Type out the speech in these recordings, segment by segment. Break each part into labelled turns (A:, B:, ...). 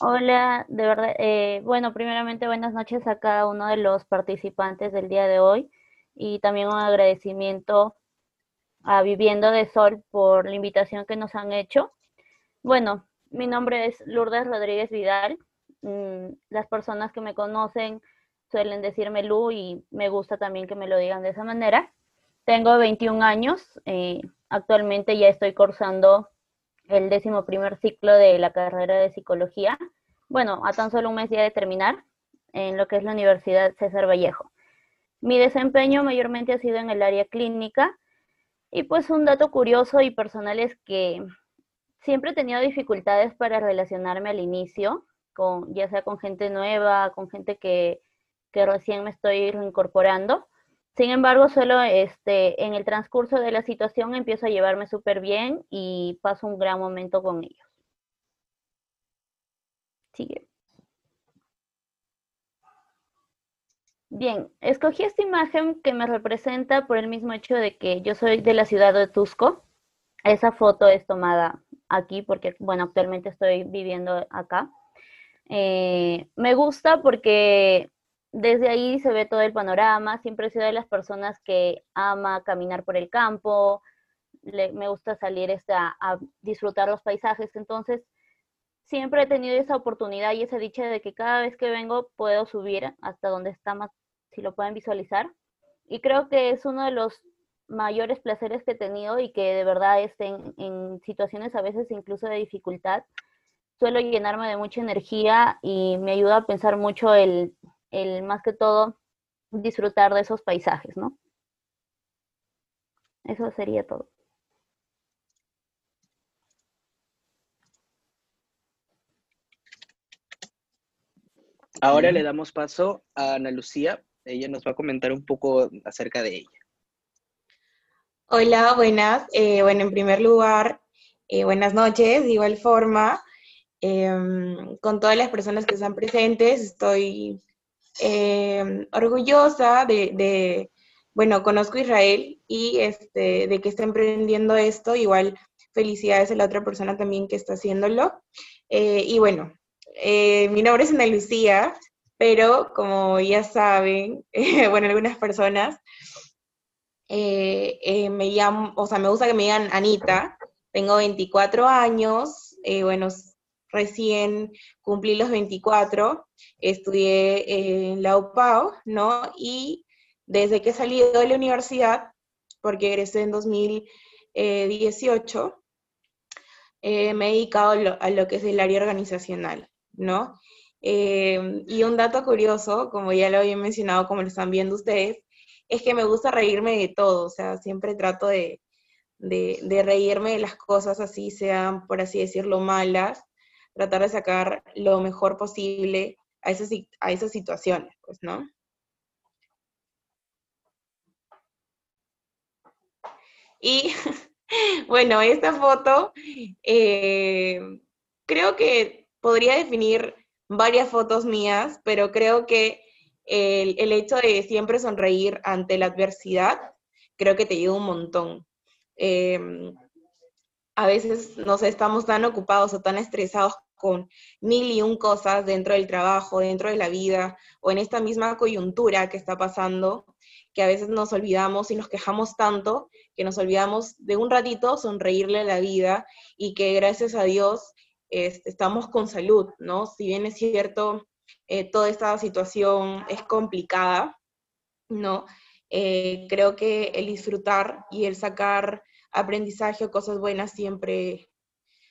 A: Hola, de verdad, eh, bueno, primeramente buenas noches a cada uno de los participantes del día de hoy y también un agradecimiento a Viviendo de Sol por la invitación que nos han hecho. Bueno, mi nombre es Lourdes Rodríguez Vidal. Mm, las personas que me conocen suelen decirme Lu y me gusta también que me lo digan de esa manera. Tengo 21 años, eh, actualmente ya estoy cursando el décimo primer ciclo de la carrera de psicología. Bueno, a tan solo un mes ya de terminar en lo que es la Universidad César Vallejo. Mi desempeño mayormente ha sido en el área clínica y pues un dato curioso y personal es que siempre he tenido dificultades para relacionarme al inicio, con, ya sea con gente nueva, con gente que, que recién me estoy reincorporando. Sin embargo, solo este, en el transcurso de la situación empiezo a llevarme súper bien y paso un gran momento con ellos. Sigue. Bien, escogí esta imagen que me representa por el mismo hecho de que yo soy de la ciudad de Tusco. Esa foto es tomada aquí porque, bueno, actualmente estoy viviendo acá. Eh, me gusta porque desde ahí se ve todo el panorama. Siempre he sido de las personas que ama caminar por el campo, me gusta salir este, a, disfrutar los paisajes. Entonces, siempre he tenido esa oportunidad y esa dicha de que cada vez que vengo puedo subir hasta donde está más, si lo pueden visualizar. Y creo que es uno de los mayores placeres que he tenido y que de verdad es en, en situaciones a veces incluso de dificultad, suelo llenarme de mucha energía y me ayuda a pensar mucho el el más que todo disfrutar de esos paisajes, ¿no? Eso sería todo.
B: Ahora le damos paso a Ana Lucía. Ella nos va a comentar un poco acerca de ella.
C: Hola, buenas. Eh, bueno, en primer lugar, eh, buenas noches. De igual forma, em, con todas las personas que están presentes, estoy eh, orgullosa de, bueno, conozco Israel y este, de que está emprendiendo esto, igual felicidades a la otra persona también que está haciéndolo. Eh, y bueno, eh, mi nombre es Ana Lucía, pero como ya saben, bueno, algunas personas, me llaman, o sea, me gusta que me digan Anita, tengo 24 años, bueno, recién cumplí los 24, estudié en la UPAO, ¿no? Y desde que he salido de la universidad, porque egresé en 2018, eh, me he dedicado a lo, que es el área organizacional, ¿no? Eh, y un dato curioso, como ya lo había mencionado, como lo están viendo ustedes, es que me gusta reírme de todo, o sea, siempre trato de, de reírme de las cosas así, sean, por así decirlo, malas, tratar de sacar lo mejor posible a esas, a esas situaciones, pues, ¿no? Y bueno, esta foto eh, creo que podría definir varias fotos mías, pero creo que el, hecho de siempre sonreír ante la adversidad, creo que te ayuda un montón. Em, a veces, no sé, estamos tan ocupados o tan estresados con mil y un cosas dentro del trabajo, dentro de la vida, o en esta misma coyuntura que está pasando, que a veces nos olvidamos y nos quejamos tanto que nos olvidamos de un ratito sonreírle a la vida y que gracias a Dios estamos con salud, ¿no? Si bien es cierto, eh, toda esta situación es complicada, ¿no? Eh, creo que el disfrutar y el sacar aprendizaje o cosas buenas siempre,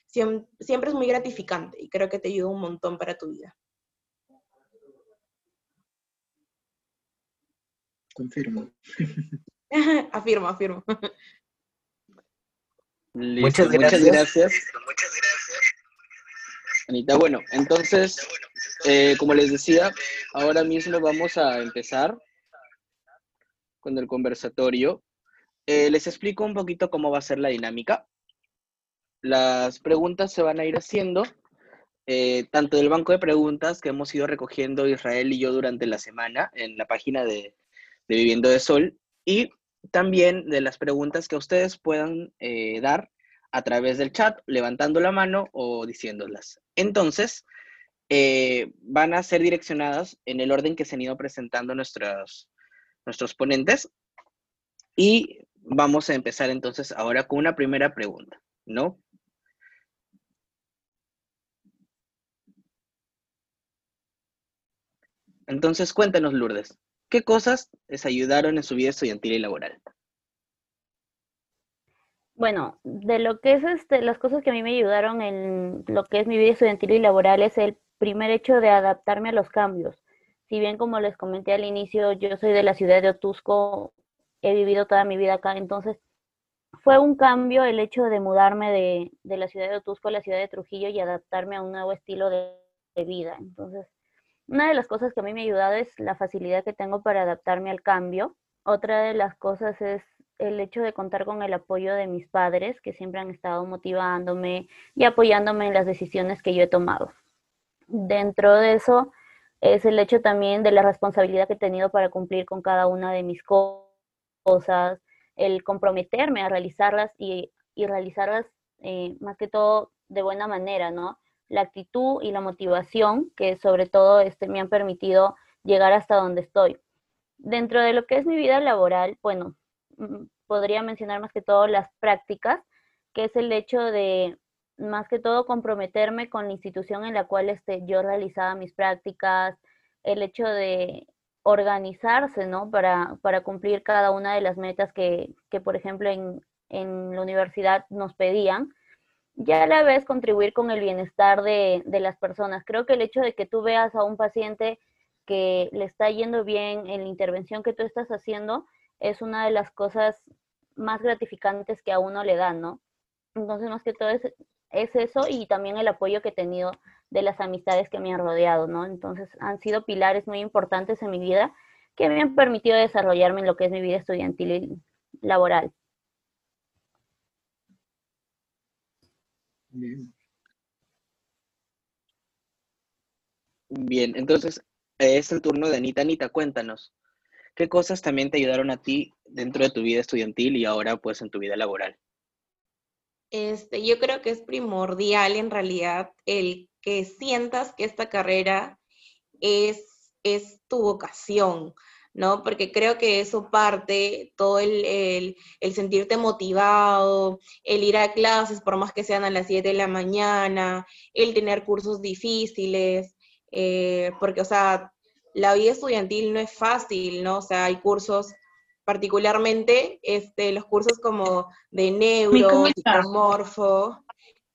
C: siempre, es muy gratificante y creo que te ayuda un montón para tu vida.
D: Confirmo.
C: afirmo, afirmo.
B: Muchas gracias. Muchas gracias. Anita, bueno, entonces, eh, como les decía, ahora mismo vamos a empezar con el conversatorio. Eh, les explico un poquito cómo va a ser la dinámica. Las preguntas se van a ir haciendo eh, tanto del banco de preguntas que hemos ido recogiendo Israel y yo durante la semana en la página de, Viviendo de Sol y también de las preguntas que ustedes puedan eh, dar a través del chat, levantando la mano o diciéndolas. Entonces, van a ser direccionadas en el orden que se han ido presentando nuestros, nuestros ponentes. Y vamos a empezar entonces ahora con una primera pregunta, ¿no? Entonces, cuéntanos, Lourdes, ¿qué cosas les ayudaron en su vida estudiantil y laboral?
A: Bueno, de lo que es este, las cosas que a mí me ayudaron en lo que es mi vida estudiantil y laboral es el primer hecho de adaptarme a los cambios. Si bien como les comenté al inicio, yo soy de la ciudad de Otusco, he vivido toda mi vida acá, entonces fue un cambio el hecho de mudarme de, la ciudad de Otusco a la ciudad de Trujillo y adaptarme a un nuevo estilo de, de vida. Entonces, una de las cosas que a mí me ha ayudado es la facilidad que tengo para adaptarme al cambio. Otra de las cosas es el hecho de contar con el apoyo de mis padres, que siempre han estado motivándome y apoyándome en las decisiones que yo he tomado. Dentro de eso es el hecho también de la responsabilidad que he tenido para cumplir con cada una de mis cosas, el comprometerme a realizarlas y, realizarlas eh, más que todo de buena manera, ¿no? La actitud y la motivación que sobre todo este, me han permitido llegar hasta donde estoy. Dentro de lo que es mi vida laboral, bueno, Mm, podría mencionar más que todo las prácticas, que es el hecho de más que todo comprometerme con la institución en la cual este, yo realizaba mis prácticas, el hecho de organizarse, ¿no? Para, para cumplir cada una de las metas que, que por ejemplo, en, en, la universidad nos pedían, ya a la vez contribuir con el bienestar de, de las personas. Creo que el hecho de que tú veas a un paciente que le está yendo bien en la intervención que tú estás haciendo, es una de las cosas más gratificantes que a uno le dan, ¿no? Entonces, más que todo es, eso y también el apoyo que he tenido de las amistades que me han rodeado, ¿no? Entonces, han sido pilares muy importantes en mi vida que me han permitido desarrollarme en lo que es mi vida estudiantil y laboral.
B: Bien. Bien, entonces es el turno de Anita. Anita, cuéntanos, ¿Qué cosas también te ayudaron a ti dentro de tu vida estudiantil y ahora pues en tu vida laboral?
C: Este, yo creo que es primordial en realidad el que sientas que esta carrera es, es tu vocación, ¿no? Porque creo que eso parte, todo el, sentirte motivado, el ir a clases por más que sean a las 7 de la mañana, el tener cursos difíciles, eh, porque, o sea, la vida estudiantil no es fácil, ¿no? O sea, hay cursos, particularmente este, los cursos como de neuro, psicomorfo,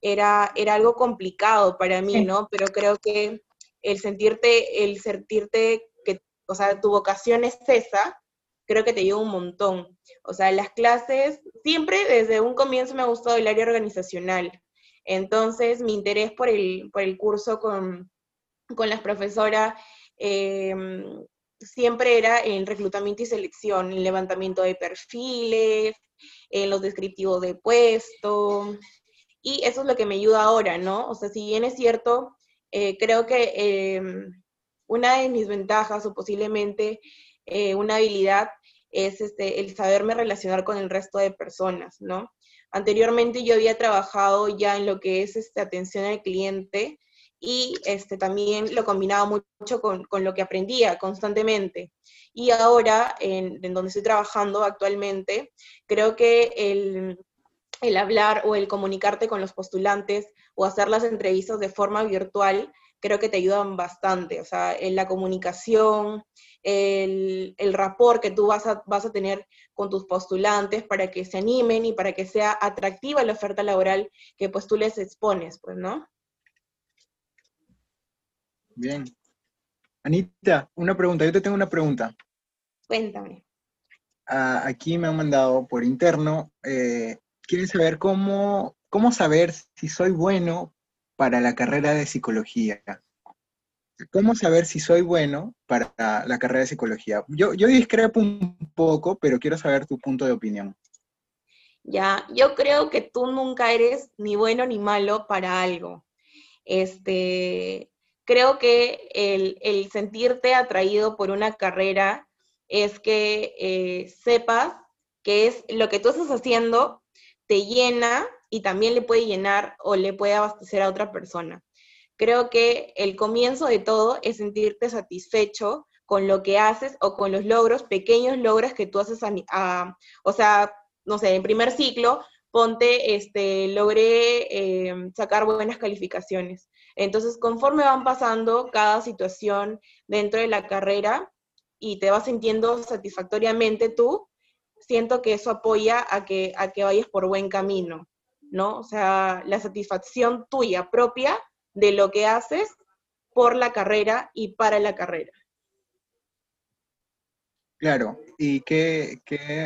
C: era, era algo complicado para mí, ¿no? Pero creo que el sentirte, el sentirte que, o sea, tu vocación es esa, creo que te ayuda un montón. O sea, las clases, siempre desde un comienzo me ha gustado el área organizacional. Entonces, mi interés por el, por el curso con, con las profesoras Em, siempre era en reclutamiento y selección, en levantamiento de perfiles, en los descriptivos de puesto, y eso es lo que me ayuda ahora, ¿no? O sea, si bien es cierto, eh, creo que em, una de mis ventajas o posiblemente eh, una habilidad es este, el saberme relacionar con el resto de personas, ¿no? Anteriormente yo había trabajado ya en lo que es este, atención al cliente, y este, también lo combinaba mucho con, con lo que aprendía constantemente. Y ahora, en, donde estoy trabajando actualmente, creo que el, el hablar o el comunicarte con los postulantes o hacer las entrevistas de forma virtual, creo que te ayudan bastante. O sea, en la comunicación, el, el rapport que tú vas a, vas a tener con tus postulantes para que se animen y para que sea atractiva la oferta laboral que pues tú les expones, pues, ¿no?
D: Bien. Anita, una pregunta. Yo te tengo una pregunta.
C: Cuéntame.
D: Ah, aquí me han mandado por interno. Eh, quieren saber cómo, cómo saber si soy bueno para la carrera de psicología. ¿Cómo saber si soy bueno para la carrera de psicología? Yo, yo discrepo un poco, pero quiero saber tu punto de opinión.
C: Ya, yo creo que tú nunca eres ni bueno ni malo para algo. Este, creo que el, sentirte atraído por una carrera es que eh, sepas que es lo que tú estás haciendo te llena y también le puede llenar o le puede abastecer a otra persona. Creo que el comienzo de todo es sentirte satisfecho con lo que haces o con los logros, pequeños logros que tú haces, o sea, no sé, en primer ciclo, ponte, este, logré eh, sacar buenas calificaciones. Entonces, conforme van pasando cada situación dentro de la carrera y te vas sintiendo satisfactoriamente tú, siento que eso apoya a que, a que vayas por buen camino, ¿no? O sea, la satisfacción tuya propia de lo que haces por la carrera y para la carrera.
D: Claro, ¿y qué,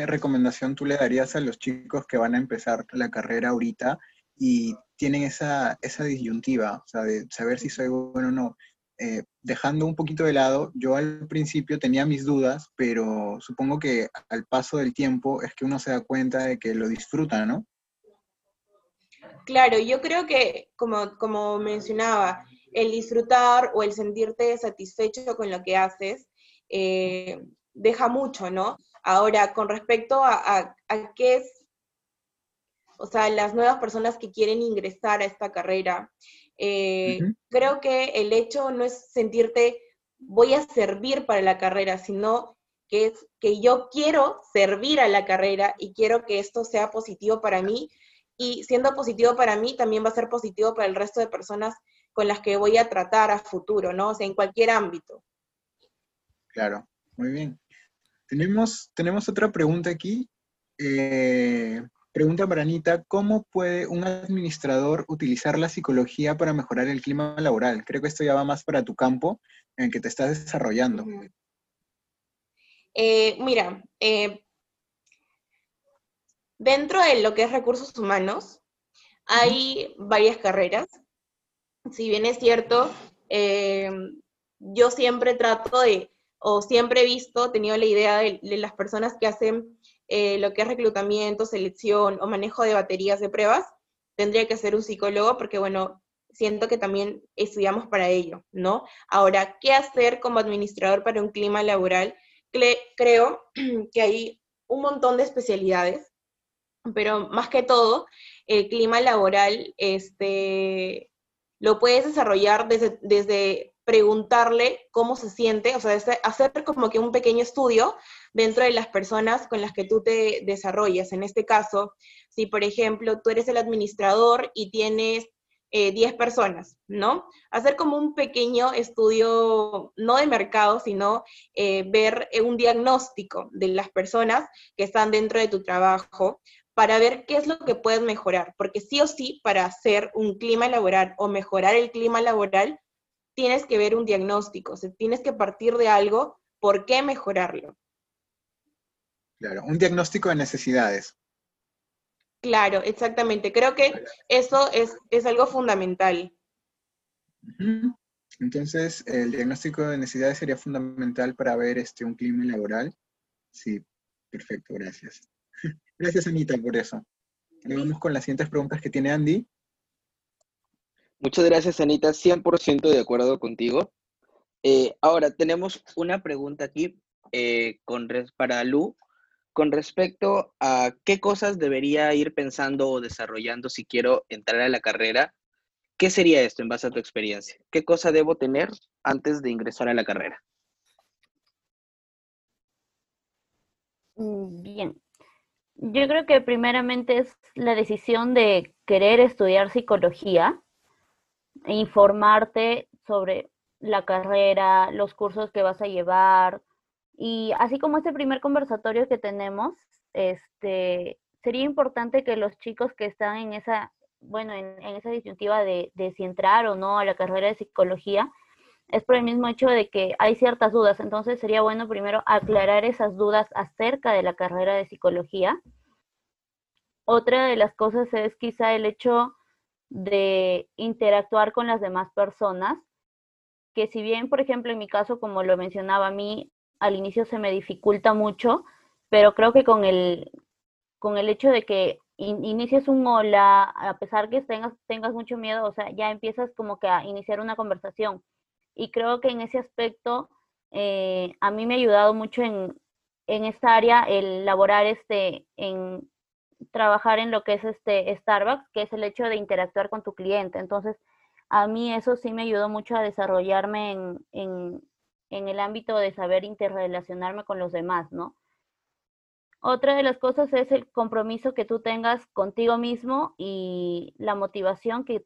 D: recomendación tú le darías a los chicos que van a empezar la carrera ahorita y tienen esa, esa disyuntiva, o sea, de saber si soy bueno o no? Eh, dejando un poquito de lado, yo al principio tenía mis dudas, pero supongo que al paso del tiempo es que uno se da cuenta de que lo disfruta, ¿no?
C: Claro, yo creo que, como, como mencionaba, el disfrutar o el sentirte satisfecho con lo que haces, eh, deja mucho, ¿no? Ahora, con respecto a, qué es, o sea, las nuevas personas que quieren ingresar a esta carrera, eh, creo que el hecho no es sentirte voy a servir para la carrera, sino que es que yo quiero servir a la carrera y quiero que esto sea positivo para mí y siendo positivo para mí también va a ser positivo para el resto de personas con las que voy a tratar a futuro, ¿no? O sea, en cualquier ámbito.
D: Claro, muy bien. Tenemos, tenemos otra pregunta aquí. Eh, pregunta para Anita, ¿cómo puede un administrador utilizar la psicología para mejorar el clima laboral? Creo que esto ya va más para tu campo en el que te estás desarrollando.
C: Eh, mira, eh, dentro de lo que es recursos humanos, hay varias carreras. Si bien es cierto, yo siempre trato de o siempre he visto, tenido la idea de, las personas que hacen eh, lo que es reclutamiento, selección o manejo de baterías de pruebas, tendría que ser un psicólogo porque, bueno, siento que también estudiamos para ello, ¿no? Ahora, ¿qué hacer como administrador para un clima laboral? creo que hay un montón de especialidades, pero más que todo, el clima laboral este, lo puedes desarrollar desde, desde preguntarle cómo se siente, o sea, hacer como que un pequeño estudio dentro de las personas con las que tú te desarrollas. En este caso, si por ejemplo tú eres el administrador y tienes 10 eh, personas, ¿no? Hacer como un pequeño estudio, no de mercado, sino eh, ver eh, un diagnóstico de las personas que están dentro de tu trabajo para ver qué es lo que puedes mejorar, porque sí o sí, para hacer un clima laboral o mejorar el clima laboral, tienes que ver un diagnóstico, o sea, tienes que partir de algo, ¿por qué mejorarlo?
D: Claro, un diagnóstico de necesidades.
C: Claro, exactamente. Creo que eso es, algo fundamental.
D: Entonces, el diagnóstico de necesidades sería fundamental para ver este, un clima laboral. Sí, perfecto, gracias. Gracias, Anita, por eso. Vamos con las siguientes preguntas que tiene Andy.
B: Muchas gracias, Anita. 100% de acuerdo contigo. Eh, ahora, tenemos una pregunta aquí eh, con para Lu con respecto a qué cosas debería ir pensando o desarrollando si quiero entrar a la carrera. ¿Qué sería esto en base a tu experiencia? ¿Qué cosa debo tener antes de ingresar a la carrera?
A: Mm, bien. Yo creo que primeramente es la decisión de querer estudiar psicología informarte sobre la carrera, los cursos que vas a llevar. Y así como este primer conversatorio que tenemos, este, sería importante que los chicos que están en esa, bueno, en, esa disyuntiva de, de, si entrar o no a la carrera de psicología, es por el mismo hecho de que hay ciertas dudas. Entonces sería bueno primero aclarar esas dudas acerca de la carrera de psicología. Otra de las cosas es quizá el hecho de interactuar con las demás personas, que si bien, por ejemplo, en mi caso, como lo mencionaba a mí, al inicio se me dificulta mucho, pero creo que con el, con el hecho de que inicies un hola, a pesar que tengas, tengas mucho miedo, o sea, ya empiezas como que a iniciar una conversación. Y creo que en ese aspecto eh, a mí me ha ayudado mucho en, en esta área el laborar este, en, trabajar en lo que es este Starbucks, que es el hecho de interactuar con tu cliente. Entonces, a mí eso sí me ayudó mucho a desarrollarme en, en, en el ámbito de saber interrelacionarme con los demás, ¿no? Otra de las cosas es el compromiso que tú tengas contigo mismo y la motivación que,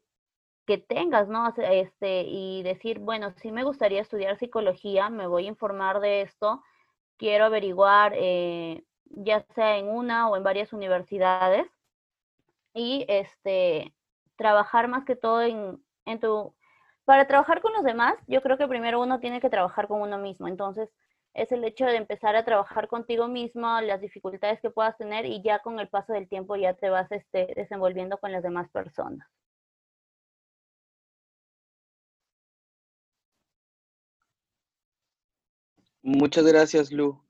A: que tengas, ¿no? Este, y decir, bueno, sí me gustaría estudiar psicología, me voy a informar de esto, quiero averiguar, eh, ya sea en una o en varias universidades, y este, trabajar más que todo en, en tu... Para trabajar con los demás, yo creo que primero uno tiene que trabajar con uno mismo, entonces es el hecho de empezar a trabajar contigo mismo, las dificultades que puedas tener y ya con el paso del tiempo ya te vas este, desenvolviendo con las demás personas.
B: Muchas gracias, Lu.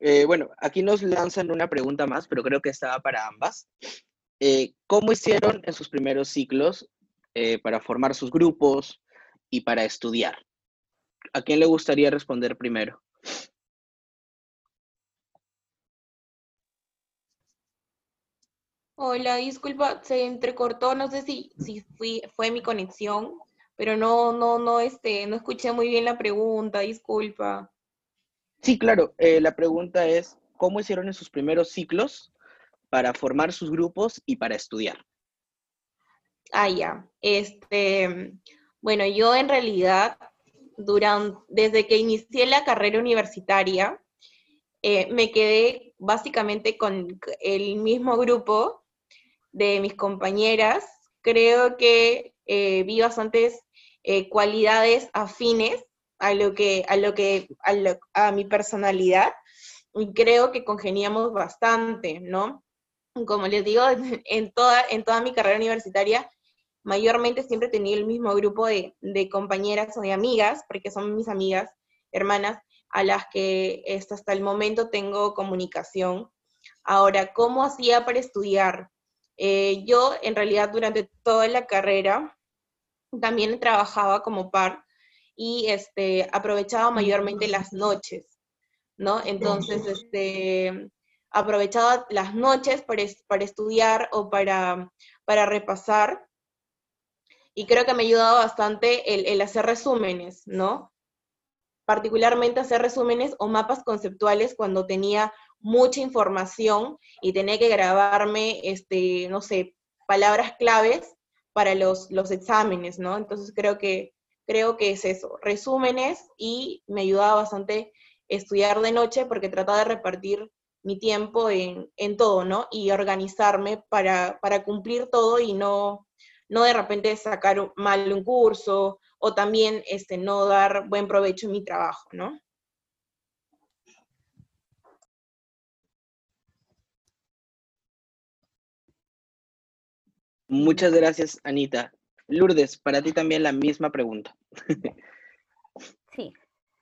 B: Eh, bueno, aquí nos lanzan una pregunta más, pero creo que estaba para ambas. Eh, ¿Cómo hicieron en sus primeros ciclos eh, para formar sus grupos y para estudiar? ¿A quién le gustaría responder primero?
C: Hola, disculpa, se entrecortó, no sé si, si fui, fue mi conexión, pero no, no, no, este, no escuché muy bien la pregunta, disculpa.
B: Sí, claro, eh, la pregunta es, ¿cómo hicieron en sus primeros ciclos para formar sus grupos y para estudiar?
C: Ah, ya. Este, bueno, yo en realidad, durante, desde que inicié la carrera universitaria, eh, me quedé básicamente con el mismo grupo de mis compañeras, creo que eh, vi bastantes cualidades afines a lo que, a lo que, a, mi personalidad, y creo que congeniamos bastante, ¿no? Como les digo, en toda, en toda mi carrera universitaria, mayormente siempre he tenido el mismo grupo de, compañeras o de amigas, porque son mis amigas, hermanas, a las que hasta el momento tengo comunicación. Ahora, ¿cómo hacía para estudiar? Eh, yo en realidad durante toda la carrera también trabajaba como par y este, aprovechaba mayormente las noches, ¿no? Entonces, este, aprovechaba las noches para, para estudiar o para, para repasar y creo que me ha ayudado bastante el, el hacer resúmenes, ¿no? Particularmente hacer resúmenes o mapas conceptuales cuando tenía mucha información y tenía que grabarme, este, no sé, palabras claves para los, los exámenes, ¿no? Entonces creo que, creo que es eso, resúmenes y me ayudaba bastante estudiar de noche porque trataba de repartir mi tiempo en, en todo, ¿no? Y organizarme para, para cumplir todo y no, no de repente sacar mal un curso o también este, no dar buen provecho en mi trabajo, ¿no?
B: Muchas gracias, Anita. Lourdes, para ti también la misma pregunta.
A: Sí.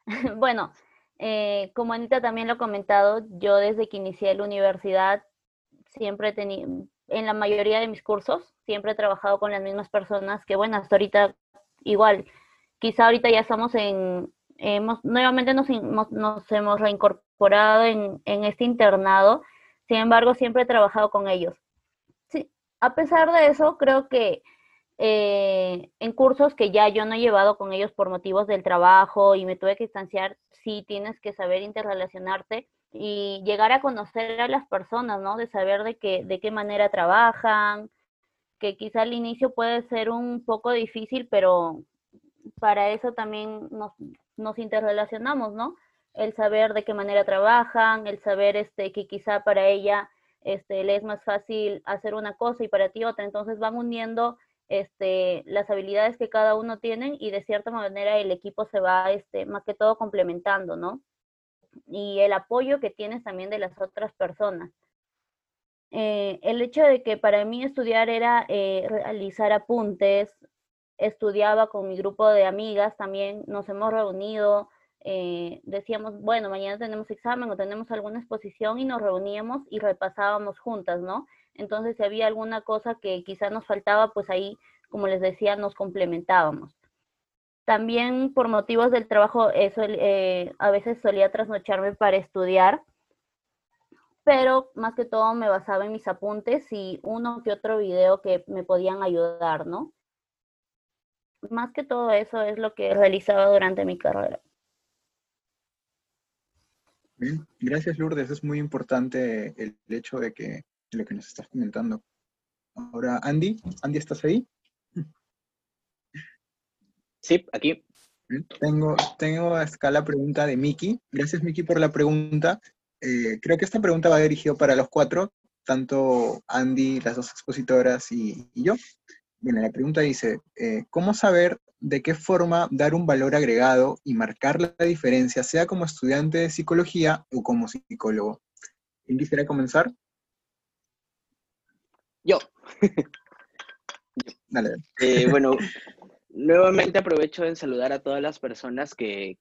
A: Bueno, eh, como Anita también lo ha comentado, yo desde que inicié la universidad siempre he tenido, en la mayoría de mis cursos, siempre he trabajado con las mismas personas que, bueno, hasta ahorita igual, quizá ahorita ya estamos en, hemos, nuevamente nos, nos hemos reincorporado en, en este internado, sin embargo, siempre he trabajado con ellos a pesar de eso, creo que eh, en cursos que ya yo no he llevado con ellos por motivos del trabajo y me tuve que distanciar, sí tienes que saber interrelacionarte y llegar a conocer a las personas, ¿no? De saber de qué, de qué manera trabajan, que quizá al inicio puede ser un poco difícil, pero para eso también nos, nos interrelacionamos, ¿no? El saber de qué manera trabajan, el saber este, que quizá para ella este, le es más fácil hacer una cosa y para ti otra. Entonces van uniendo este, las habilidades que cada uno tiene y de cierta manera el equipo se va este, más que todo complementando, ¿no? Y el apoyo que tienes también de las otras personas. Eh, el hecho de que para mí estudiar era eh, realizar apuntes, estudiaba con mi grupo de amigas, también nos hemos reunido, eh, decíamos, bueno, mañana tenemos examen o tenemos alguna exposición y nos reuníamos y repasábamos juntas, ¿no? Entonces, si había alguna cosa que quizá nos faltaba, pues ahí, como les decía, nos complementábamos. También por motivos del trabajo, eso, eh, a veces solía trasnocharme para estudiar, pero más que todo me basaba en mis apuntes y uno que otro video que me podían ayudar, ¿no? más que todo eso es lo que realizaba durante mi carrera.
D: Bien, gracias Lourdes, es muy importante el, hecho de que lo que nos estás comentando. Ahora, Andy, Andy, ¿estás ahí?
B: Sí, aquí.
D: Tengo, tengo acá la pregunta de Miki. Gracias, Miki, por la pregunta. Eh, creo que esta pregunta va dirigida para los cuatro, tanto Andy, las dos expositoras y, yo. Bueno, la pregunta dice, eh, ¿cómo saber de qué forma dar un valor agregado y marcar la diferencia, sea como estudiante de psicología o como psicólogo? ¿Quién quisiera comenzar?
B: Yo.
D: Dale.
B: Eh, bueno, nuevamente aprovecho en saludar a todas las personas que,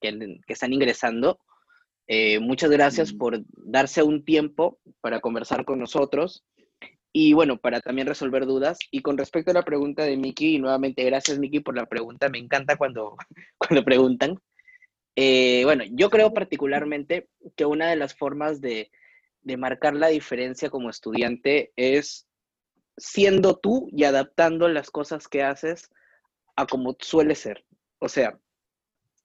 B: están ingresando. Eh, muchas gracias mm. por darse un tiempo para conversar con nosotros y bueno, para también resolver dudas. Y con respecto a la pregunta de Miki, y nuevamente gracias Miki por la pregunta, me encanta cuando, cuando preguntan. Eh, bueno, yo creo particularmente que una de las formas de, de marcar la diferencia como estudiante es siendo tú y adaptando las cosas que haces a como suele ser. O sea,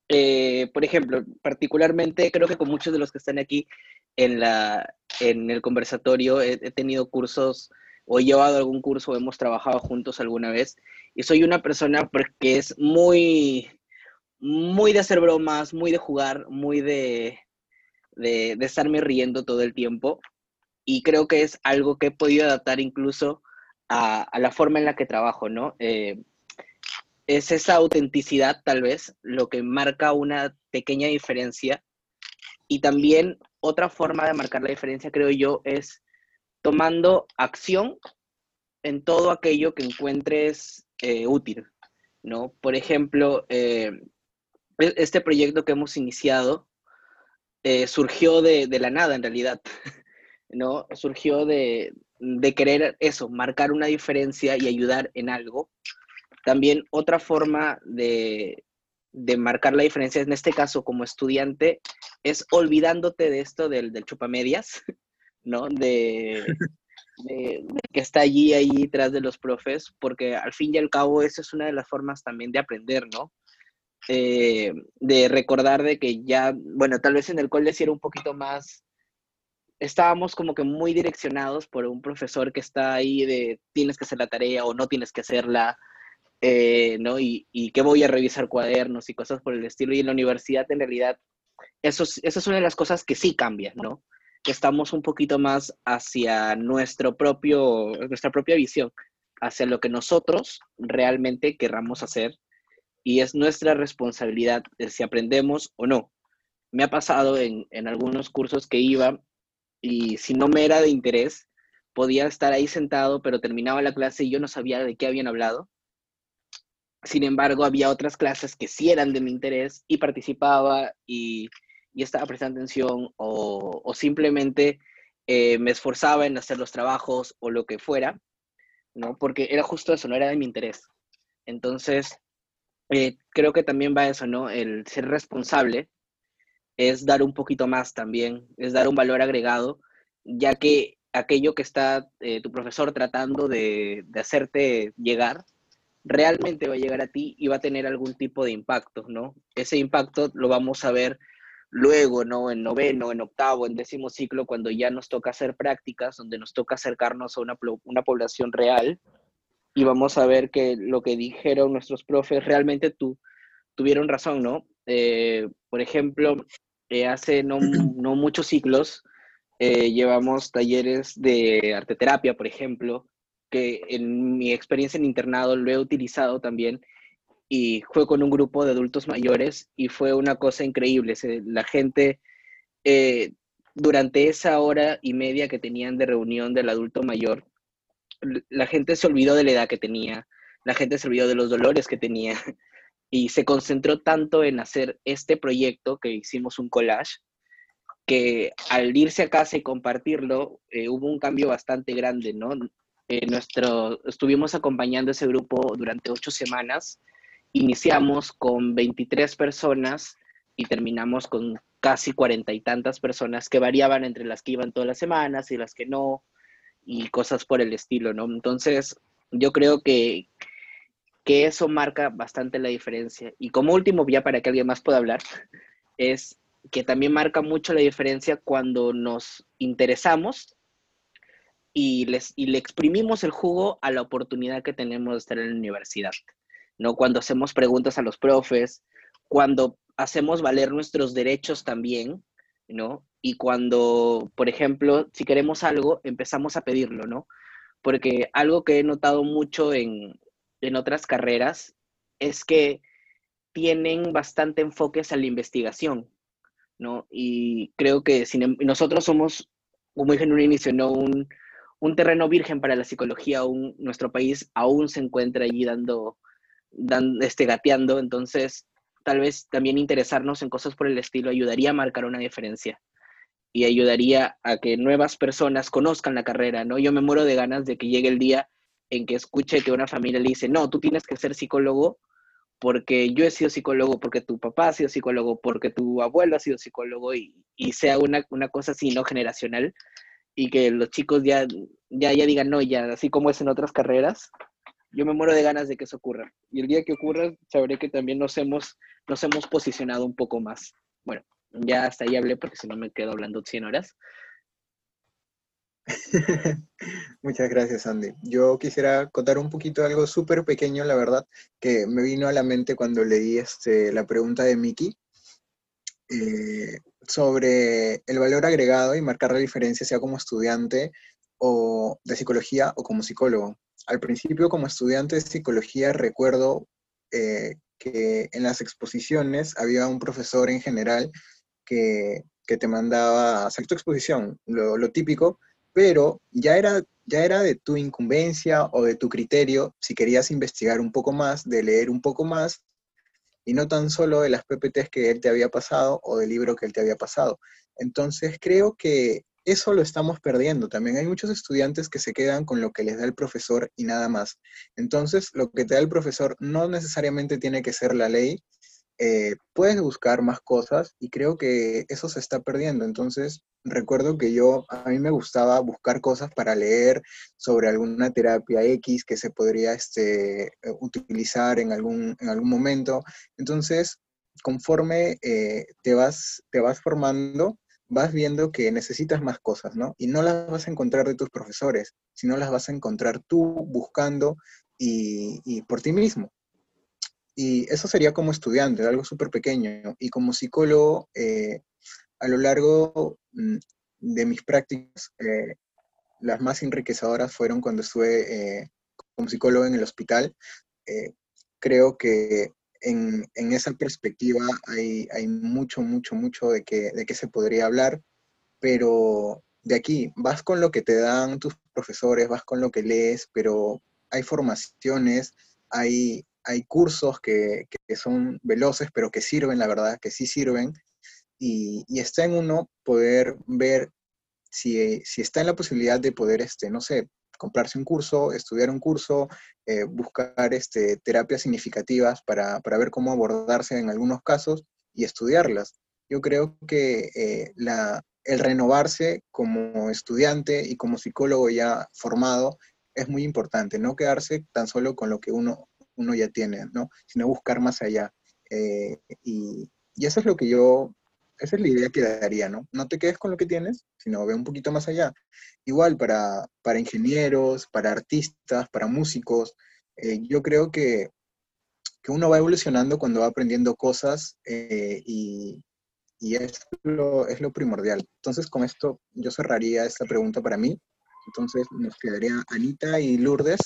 B: eh, por ejemplo, particularmente creo que con muchos de los que están aquí en, la, en el conversatorio he, tenido cursos o he llevado algún curso o hemos trabajado juntos alguna vez y soy una persona porque es muy, muy de hacer bromas, muy de jugar, muy de, de, estarme riendo todo el tiempo y creo que es algo que he podido adaptar incluso a, la forma en la que trabajo, ¿no? Eh, es esa autenticidad tal vez lo que marca una pequeña diferencia. Y también otra forma de marcar la diferencia, creo yo, es tomando acción en todo aquello que encuentres eh, útil, ¿no? Por ejemplo, eh, e-, este proyecto que hemos iniciado surgió de, la nada, en realidad, ¿no? Surgió de, de querer eso, marcar una diferencia y ayudar en algo también otra forma de, marcar la diferencia, en este caso como estudiante, es olvidándote de esto del, del chupamedias, ¿no? De, que está allí, allí tras de los profes, porque al fin y al cabo esa es una de las formas también de aprender, ¿no? Eh, de recordar de que ya, bueno, tal vez en el cole sí era un poquito más, estábamos como que muy direccionados por un profesor que está ahí de tienes que hacer la tarea o no tienes que hacerla, eh, ¿no? Y, y, que voy a revisar cuadernos y cosas por el estilo. Y en la universidad, en realidad, eso, eso es una de las cosas que sí cambian, ¿no? Que estamos un poquito más hacia nuestro propio, nuestra propia visión, hacia lo que nosotros realmente querramos hacer. Y es nuestra responsabilidad de si aprendemos o no. Me ha pasado en, en algunos cursos que iba y si no me era de interés, podía estar ahí sentado, pero terminaba la clase y yo no sabía de qué habían hablado sin embargo, había otras clases que sí eran de mi interés y participaba y, estaba prestando atención o, simplemente eh, me esforzaba en hacer los trabajos o lo que fuera, ¿no? Porque era justo eso, no era de mi interés. Entonces, eh, creo que también va eso, ¿no? El ser responsable es dar un poquito más también, es dar un valor agregado, ya que aquello que está eh, tu profesor tratando de, hacerte llegar, realmente va a llegar a ti y va a tener algún tipo de impacto, ¿no? Ese impacto lo vamos a ver luego, ¿no? En noveno, en octavo, en décimo ciclo, cuando ya nos toca hacer prácticas, donde nos toca acercarnos a una, una población real y vamos a ver que lo que dijeron nuestros profes realmente tu, tuvieron razón, ¿no? Eh, por ejemplo, eh, hace no, no, muchos ciclos eh, llevamos talleres de arteterapia, por ejemplo, que en mi experiencia en internado lo he utilizado también y fue con un grupo de adultos mayores y fue una cosa increíble. La gente, eh, durante esa hora y media que tenían de reunión del adulto mayor, la gente se olvidó de la edad que tenía, la gente se olvidó de los dolores que tenía y se concentró tanto en hacer este proyecto que hicimos un collage que al irse a casa y compartirlo eh, hubo un cambio bastante grande, ¿no? Eh, nuestro, estuvimos acompañando ese grupo durante ocho semanas. Iniciamos con 23 personas y terminamos con casi cuarenta y tantas personas que variaban entre las que iban todas las semanas y las que no, y cosas por el estilo, ¿no? Entonces, yo creo que, que eso marca bastante la diferencia. Y como último, ya para que alguien más pueda hablar, es que también marca mucho la diferencia cuando nos interesamos y, les, y le exprimimos el jugo a la oportunidad que tenemos de estar en la universidad. ¿no? Cuando hacemos preguntas a los profes, cuando hacemos valer nuestros derechos también, ¿no? Y cuando, por ejemplo, si queremos algo, empezamos a pedirlo, ¿no? Porque algo que he notado mucho en, en otras carreras es que tienen bastante enfoques a la investigación, ¿no? Y creo que si nosotros somos, como dije en un inicio, ¿no? Un, un terreno virgen para la psicología, aún, nuestro país aún se encuentra allí dando, dando este, gateando, entonces tal vez también interesarnos en cosas por el estilo ayudaría a marcar una diferencia y ayudaría a que nuevas personas conozcan la carrera, ¿no? Yo me muero de ganas de que llegue el día en que escuche que una familia le dice, no, tú tienes que ser psicólogo porque yo he sido psicólogo, porque tu papá ha sido psicólogo, porque tu abuelo ha sido psicólogo y, y sea una, una, cosa así, no generacional, y que los chicos ya, ya, ya digan, no, ya, así como es en otras carreras, yo me muero de ganas de que eso ocurra. Y el día que ocurra, sabré que también nos hemos, nos hemos posicionado un poco más. Bueno, ya hasta ahí hablé porque si no me quedo hablando 100 horas.
D: Muchas gracias, Andy. Yo quisiera contar un poquito algo súper pequeño, la verdad, que me vino a la mente cuando leí este, la pregunta de Miki eh, sobre el valor agregado y marcar la diferencia, sea como estudiante o de psicología o como psicólogo. Al principio, como estudiante de psicología, recuerdo eh, que en las exposiciones había un profesor en general que, que te mandaba a hacer tu exposición, lo, lo típico, pero ya era, ya era de tu incumbencia o de tu criterio si querías investigar un poco más, de leer un poco más, y no tan solo de las PPTs que él te había pasado o del libro que él te había pasado. Entonces creo que eso lo estamos perdiendo. También hay muchos estudiantes que se quedan con lo que les da el profesor y nada más. Entonces, lo que te da el profesor no necesariamente tiene que ser la ley, eh, puedes buscar más cosas y creo que eso se está perdiendo. Entonces, recuerdo que yo, a mí me gustaba buscar cosas para leer sobre alguna terapia X que se podría este, eh, utilizar en algún, en algún momento. Entonces, conforme eh, te, vas, te vas formando, vas viendo que necesitas más cosas, ¿no? Y no las vas a encontrar de tus profesores, sino las vas a encontrar tú buscando y, y por ti mismo. Y eso sería como estudiante, algo súper pequeño. Y como psicólogo, eh, a lo largo mm, de mis prácticas, eh, las más enriquecedoras fueron cuando estuve eh, como psicólogo en el hospital. creo que en, en, esa perspectiva hay, hay, mucho, mucho, mucho de que, de que se podría hablar, pero de aquí vas con lo que te dan tus profesores, vas con lo que lees, pero hay formaciones, hay, hay cursos que, son veloces, pero que sirven, la verdad, que sí sirven. Y, está en uno poder ver si, está en la posibilidad de poder, este, no sé, comprarse un curso, estudiar un curso, eh, buscar este, terapias significativas para, ver cómo abordarse en algunos casos y estudiarlas. Yo creo que eh, la, el renovarse como estudiante y como psicólogo ya formado es muy importante, no quedarse tan solo con lo que uno uno ya tiene, ¿no? Sino buscar más allá. Eh, y, y, eso es lo que yo, esa es la idea que daría, ¿no? No te quedes con lo que tienes, sino ve un poquito más allá. Igual para, para ingenieros, para artistas, para músicos, eh, yo creo que, que, uno va evolucionando cuando va aprendiendo cosas eh, y, y es, lo, es lo primordial. Entonces, con esto yo cerraría esta pregunta para mí. Entonces, nos quedaría Anita y Lourdes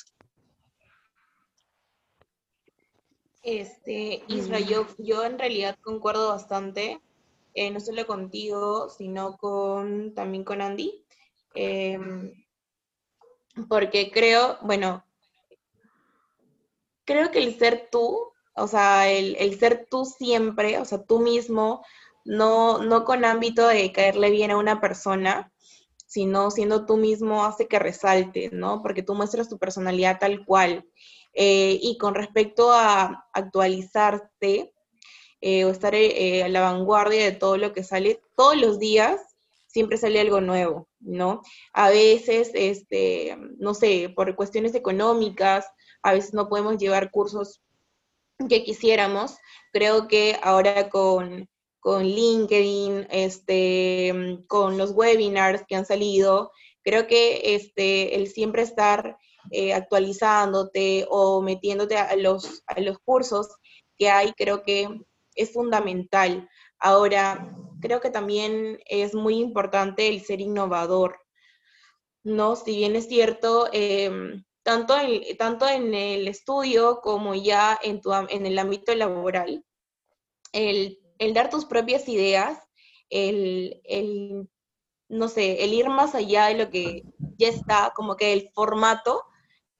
C: Este, Isra, yo, yo en realidad concuerdo bastante, eh, no solo contigo, sino con, también con Andy, em, porque creo, bueno, creo que el ser tú, o sea, el, el, ser tú siempre, o sea, tú mismo, no, no con ámbito de caerle bien a una persona, sino siendo tú mismo hace que resalte, ¿no? Porque tú muestras tu personalidad tal cual. Eh, y con respecto a actualizarte eh, o estar eh, a la vanguardia de todo lo que sale, todos los días siempre sale algo nuevo, ¿no? A veces, este, no sé, por cuestiones económicas, a veces no podemos llevar cursos que quisiéramos. Creo que ahora con, con LinkedIn, este, con los webinars que han salido, creo que este, el siempre estar eh, actualizándote o metiéndote a los, a los cursos que hay, creo que es fundamental. Ahora, creo que también es muy importante el ser innovador, ¿no? Si bien es cierto, em, tanto, en, tanto en el estudio como ya en, tu, en el ámbito laboral, el, dar tus propias ideas, el, el, no sé, el ir más allá de lo que ya está, como que el formato,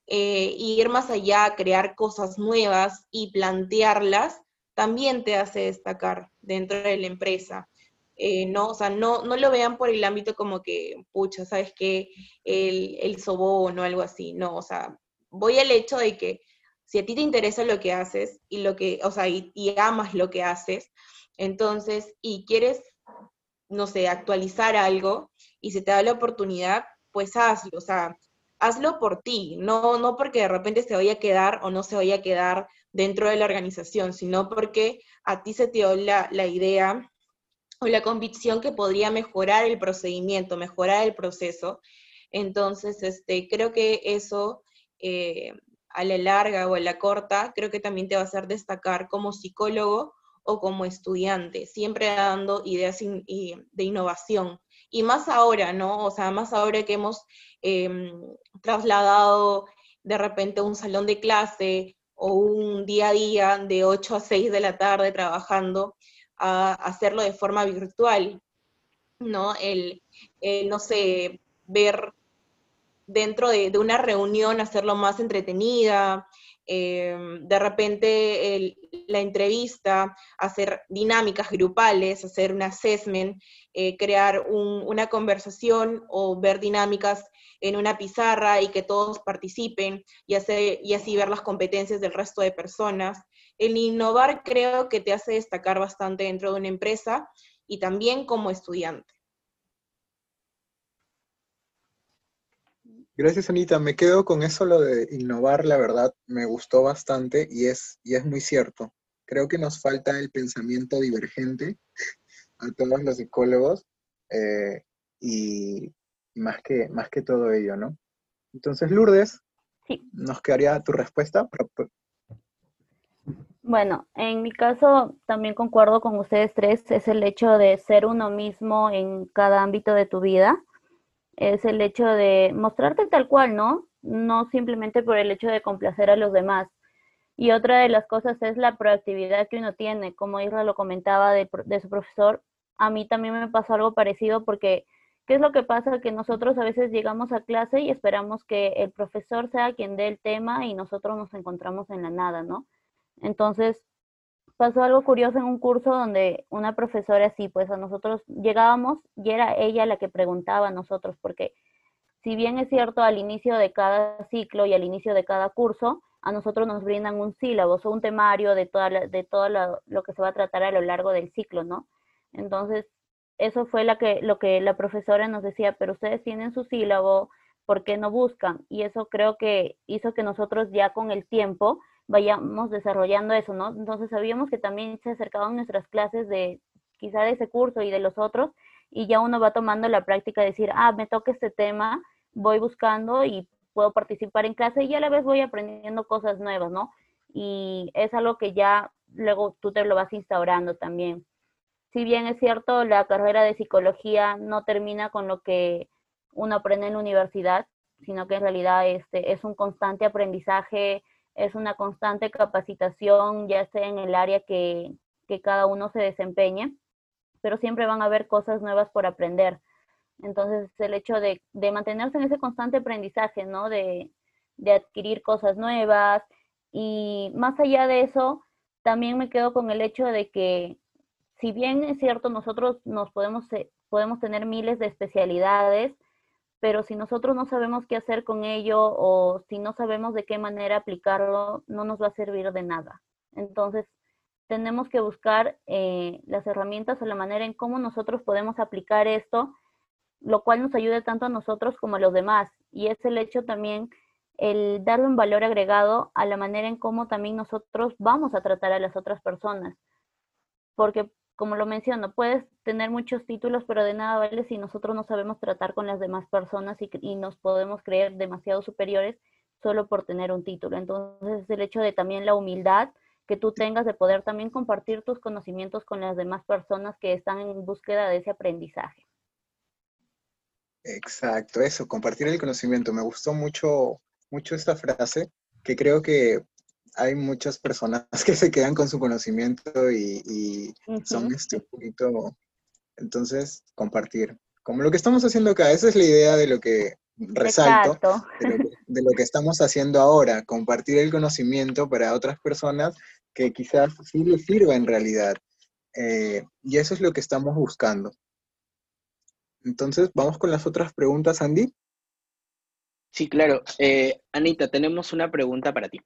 C: eh, ir más allá, crear cosas nuevas y plantearlas, también te hace destacar dentro de la empresa. Eh, no, o sea, no, no lo vean por el ámbito como que, pucha, ¿sabes qué? El, el sobono o algo así, no, o sea, voy al hecho de que si a ti te interesa lo que haces y lo que, o sea, y, y amas lo que haces, entonces, y quieres, no sé, actualizar algo y se te da la oportunidad, pues hazlo, o sea, hazlo por ti, no, no porque de repente se vaya a quedar o no se vaya a quedar dentro de la organización, sino porque a ti se te dio la, idea o la convicción que podría mejorar el procedimiento, mejorar el proceso. Entonces, este, creo que eso eh, a la larga o a la corta, creo que también te va a hacer destacar como psicólogo o como estudiante, siempre dando ideas de innovación. Y más ahora, ¿no? O sea, más ahora que hemos em, trasladado de repente un salón de clase o un día a día de 8 a 6 de la tarde trabajando a hacerlo de forma virtual, ¿no? El, no sé, ver dentro de, una reunión, hacerlo más entretenida, em, de repente la entrevista, hacer dinámicas grupales, hacer un assessment, eh, crear una conversación o ver dinámicas en una pizarra y que todos participen y, y así ver las competencias del resto de personas. El innovar creo que te hace destacar bastante dentro de una empresa y también como estudiante.
D: Gracias, Anita. Me quedo con eso, lo de innovar, la verdad, me gustó bastante y es, y es muy cierto. Creo que nos falta el pensamiento divergente a todos los psicólogos eh, y, más que, más que todo ello, ¿no? Entonces, Lourdes, ¿nos quedaría tu respuesta?
A: Bueno, en mi caso también concuerdo con ustedes tres, es el hecho de ser uno mismo en cada ámbito de tu vida, es el hecho de mostrarte tal cual, ¿no? No simplemente por el hecho de complacer a los demás. Y otra de las cosas es la proactividad que uno tiene, como Isra lo comentaba de, de su profesor, a mí también me pasó algo parecido porque ¿Qué es lo que pasa? Que nosotros a veces llegamos a clase y esperamos que el profesor sea quien dé el tema y nosotros nos encontramos en la nada, ¿no? Entonces, pasó algo curioso en un curso donde una profesora así, pues a nosotros llegábamos y era ella la que preguntaba a nosotros, porque si bien es cierto al inicio de cada ciclo y al inicio de cada curso, a nosotros nos brindan un sílabo o un temario de, toda de todo lo que se va a tratar a lo largo del ciclo, ¿no? Entonces, eso fue la que, lo que la profesora nos decía, pero ustedes tienen su sílabo, ¿por qué no buscan? Y eso creo que hizo que nosotros ya con el tiempo vayamos desarrollando eso, ¿no? Entonces sabíamos que también se acercaban nuestras clases de quizá de ese curso y de los otros, y ya uno va tomando la práctica de decir, ah, me toca este tema, voy buscando y puedo participar en clase y a la vez voy aprendiendo cosas nuevas, ¿no? Y es algo que ya luego tú te lo vas instaurando también si bien es cierto, la carrera de psicología no termina con lo que uno aprende en la universidad, sino que en realidad este, es un constante aprendizaje, es una constante capacitación, ya sea en el área que, cada uno se desempeñe, pero siempre van a haber cosas nuevas por aprender. Entonces, el hecho de, mantenerse en ese constante aprendizaje, ¿no? De, de adquirir cosas nuevas y más allá de eso, también me quedo con el hecho de que si bien es cierto, nosotros nos podemos, eh, podemos tener miles de especialidades, pero si nosotros no sabemos qué hacer con ello o si no sabemos de qué manera aplicarlo, no nos va a servir de nada. Entonces, tenemos que buscar eh, las herramientas o la manera en cómo nosotros podemos aplicar esto, lo cual nos ayude tanto a nosotros como a los demás. Y es el hecho también el darle un valor agregado a la manera en cómo también nosotros vamos a tratar a las otras personas. Porque, como lo menciono, puedes tener muchos títulos, pero de nada vale si nosotros no sabemos tratar con las demás personas y, nos podemos creer demasiado superiores solo por tener un título. Entonces, es el hecho de también la humildad que tú tengas de poder también compartir tus conocimientos con las demás personas que están en búsqueda de ese aprendizaje.
D: Exacto, eso, compartir el conocimiento. Me gustó mucho, mucho esta frase, que creo que hay muchas personas que se quedan con su conocimiento y, son este un poquito, entonces, compartir. Como lo que estamos haciendo acá, esa es la idea de lo que resalto, de lo, que, estamos haciendo ahora, compartir el conocimiento para otras personas que quizás sí les sirva en realidad. Eh, y eso es lo que estamos buscando. Entonces, vamos con las otras preguntas, Andy.
B: Sí, claro. Eh, Anita, tenemos una pregunta para ti.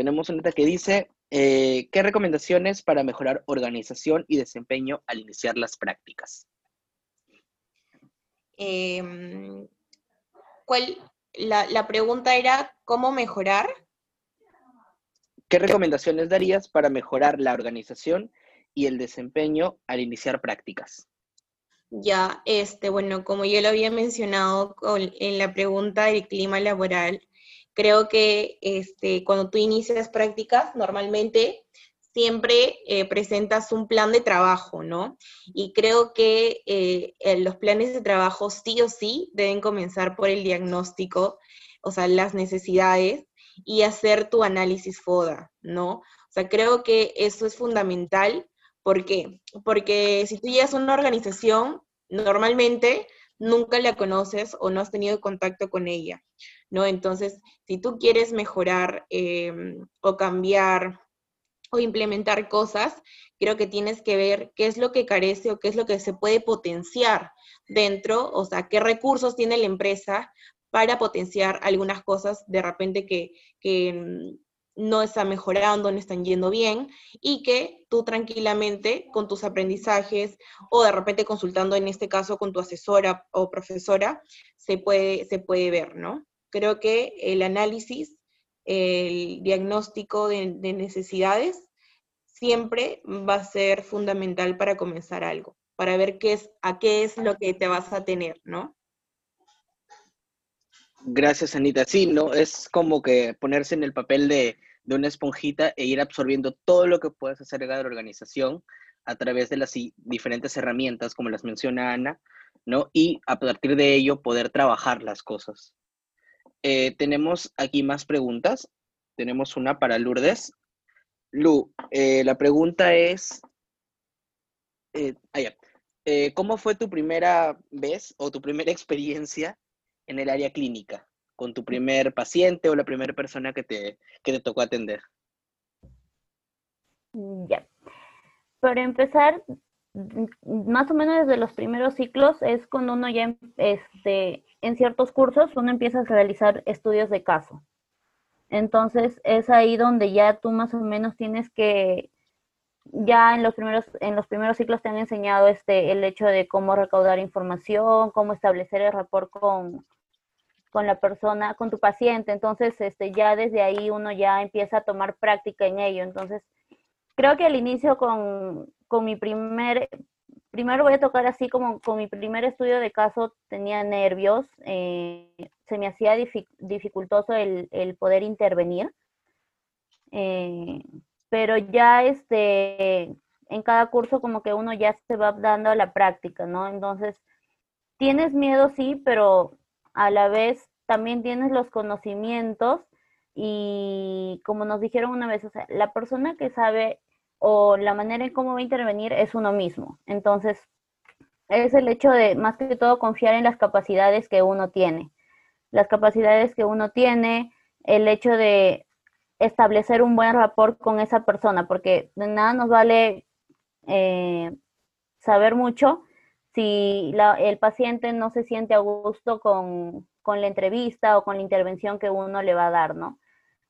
B: Tenemos una que dice, eh, ¿qué recomendaciones para mejorar organización y desempeño al iniciar las prácticas?
C: Em, ¿cuál, la, la pregunta era, ¿cómo mejorar?
B: ¿Qué recomendaciones darías para mejorar la organización y el desempeño al iniciar prácticas?
C: Ya, este, bueno, como yo lo había mencionado en la pregunta del clima laboral, creo que este, cuando tú inicias prácticas, normalmente siempre eh, presentas un plan de trabajo, ¿no? Y creo que eh, los planes de trabajo sí o sí deben comenzar por el diagnóstico, o sea, las necesidades y hacer tu análisis FODA, ¿no? O sea, creo que eso es fundamental ¿Por qué? Porque si tú llegas a una organización, normalmente nunca la conoces o no has tenido contacto con ella, ¿no? Entonces, si tú quieres mejorar em, o cambiar o implementar cosas, creo que tienes que ver qué es lo que carece o qué es lo que se puede potenciar dentro, o sea, qué recursos tiene la empresa para potenciar algunas cosas de repente que, que em, no está mejorando, no están yendo bien y que tú tranquilamente con tus aprendizajes o de repente consultando en este caso con tu asesora o profesora se puede, se puede ver, ¿no? Creo que el análisis, el diagnóstico de, necesidades siempre va a ser fundamental para comenzar algo, para ver qué es, a qué es lo que te vas a tener, ¿no?
B: Gracias, Anita. Sí, ¿no? Es como que ponerse en el papel de, de una esponjita e ir absorbiendo todo lo que puedes hacer de la organización a través de las diferentes herramientas, como las menciona Ana, ¿no? Y a partir de ello poder trabajar las cosas. Eh, tenemos aquí más preguntas. Tenemos una para Lourdes. Lu, eh, la pregunta es, eh, ah, ¿cómo fue tu primera vez o tu primera experiencia en el área clínica? con tu primer paciente o la primera persona que te, que te tocó atender?
A: Mm, ya. Para empezar, más o menos desde los primeros ciclos es cuando uno ya, este, en ciertos cursos, uno empieza a realizar estudios de caso. Entonces es ahí donde ya tú más o menos tienes que, ya en los primeros, en los primeros ciclos te han enseñado este, el hecho de cómo recaudar información, cómo establecer el rapport con, con la persona, con tu paciente. Entonces, este, ya desde ahí uno ya empieza a tomar práctica en ello. Entonces, creo que al inicio con, con mi primer, primero voy a tocar así como con mi primer estudio de caso tenía nervios, eh, se me hacía dificultoso el, el, poder intervenir. Eh, pero ya este, en cada curso como que uno ya se va dando a la práctica, ¿no? Entonces, tienes miedo, sí, pero a la vez también tienes los conocimientos y como nos dijeron una vez, la persona que sabe o la manera en cómo va a intervenir es uno mismo. Entonces, es el hecho de más que todo confiar en las capacidades que uno tiene. Las capacidades que uno tiene, el hecho de establecer un buen rapport con esa persona, porque de nada nos vale eh, saber mucho si el paciente no se siente a gusto con, la entrevista o con la intervención que uno le va a dar, ¿no?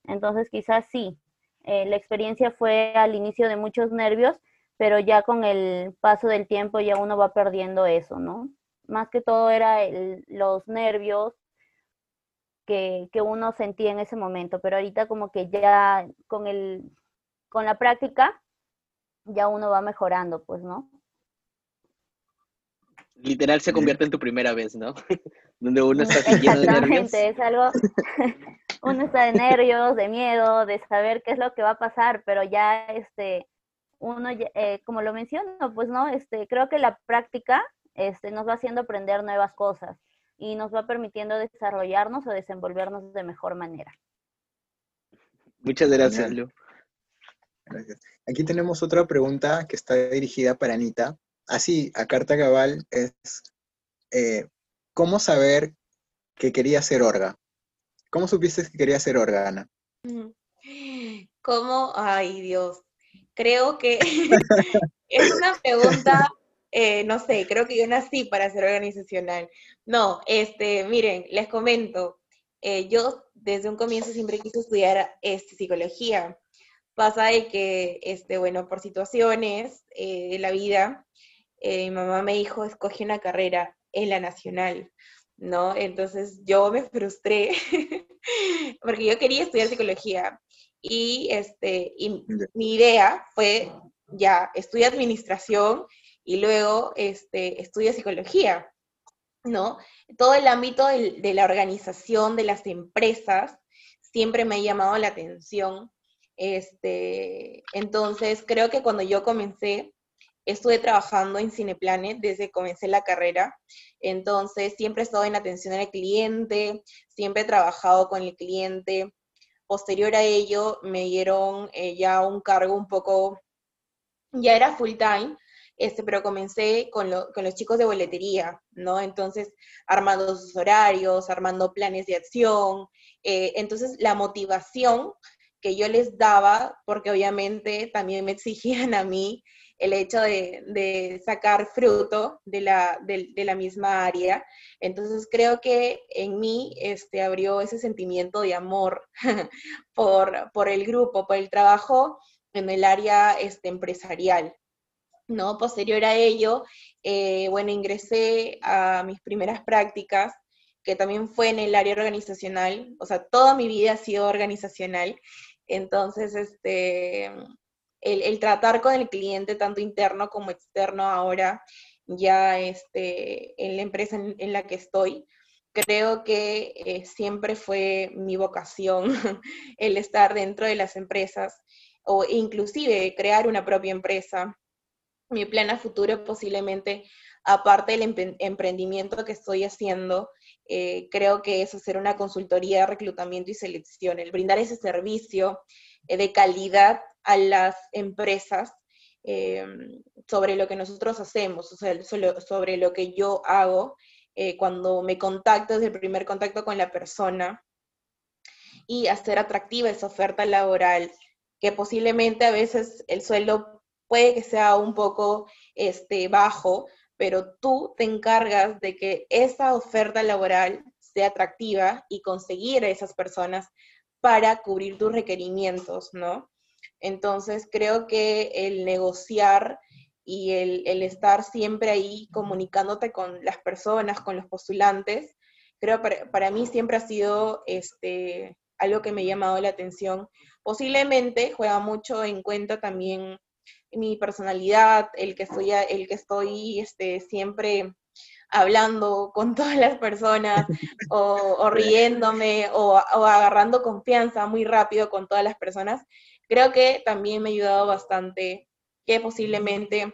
A: Entonces quizás sí, eh, la experiencia fue al inicio de muchos nervios, pero ya con el paso del tiempo ya uno va perdiendo eso, ¿no? Más que todo era los nervios que, que uno sentía en ese momento, pero ahorita como que ya con el con la práctica ya uno va mejorando, pues, ¿no?
B: Literal se convierte en tu primera vez, ¿no? Donde uno está lleno de nervios.
A: es algo, uno está de nervios, de miedo, de saber qué es lo que va a pasar, pero ya, este, uno, eh, como lo menciono, pues, ¿no? Este, creo que la práctica, este, nos va haciendo aprender nuevas cosas y nos va permitiendo desarrollarnos o desenvolvernos de mejor manera.
B: Muchas gracias, Lu.
D: Gracias. Aquí tenemos otra pregunta que está dirigida para Anita. Así, a carta cabal es, eh, ¿cómo saber que quería ser orga? ¿Cómo supiste que quería ser orga, Ana?
C: ¿Cómo? Ay, Dios. Creo que es una pregunta, eh, no sé, creo que yo nací para ser organizacional. No, este, miren, les comento, eh, yo desde un comienzo siempre quise estudiar este, psicología pasa de que, este, bueno, por situaciones de la vida, eh, mi mamá me dijo, escoge una carrera en la nacional, ¿no? Entonces yo me frustré porque yo quería estudiar psicología y, este, y mi idea fue, ya, estudia administración y luego este, estudia psicología, ¿no? Todo el ámbito de la organización de las empresas siempre me ha llamado la atención este, entonces, creo que cuando yo comencé, estuve trabajando en Cineplanet desde que comencé la carrera. Entonces, siempre he estado en atención al cliente, siempre he trabajado con el cliente. Posterior a ello, me dieron eh, ya un cargo un poco, ya era full time, este, pero comencé con, los chicos de boletería, ¿no? Entonces, armando sus horarios, armando planes de acción. Eh, entonces, la motivación que yo les daba, porque obviamente también me exigían a mí el hecho de, sacar fruto de la, de, la, misma área. Entonces creo que en mí este, abrió ese sentimiento de amor por, por el grupo, por el trabajo en el área este, empresarial. ¿no? Posterior a ello, eh, bueno, ingresé a mis primeras prácticas que también fue en el área organizacional, o sea, toda mi vida ha sido organizacional entonces, este, el, tratar con el cliente, tanto interno como externo ahora, ya este, en la empresa en, la que estoy, creo que eh, siempre fue mi vocación el estar dentro de las empresas o inclusive crear una propia empresa. Mi plan a futuro posiblemente, aparte del emprendimiento que estoy haciendo, eh, creo que es hacer una consultoría de reclutamiento y selección, el brindar ese servicio eh, de calidad a las empresas eh, sobre lo que nosotros hacemos, o sea, sobre lo que yo hago cuando me contacto desde el primer contacto con la persona y hacer atractiva esa oferta laboral, que posiblemente a veces el sueldo puede que sea un poco este, bajo, pero tú te encargas de que esa oferta laboral sea atractiva y conseguir a esas personas para cubrir tus requerimientos, ¿no? Entonces, creo que el negociar y el, estar siempre ahí comunicándote con las personas, con los postulantes, creo para, para mí siempre ha sido este, algo que me ha llamado la atención. Posiblemente juega mucho en cuenta también mi personalidad, el que estoy, el que estoy este, siempre hablando con todas las personas o, riéndome o, agarrando confianza muy rápido con todas las personas, creo que también me ha ayudado bastante que posiblemente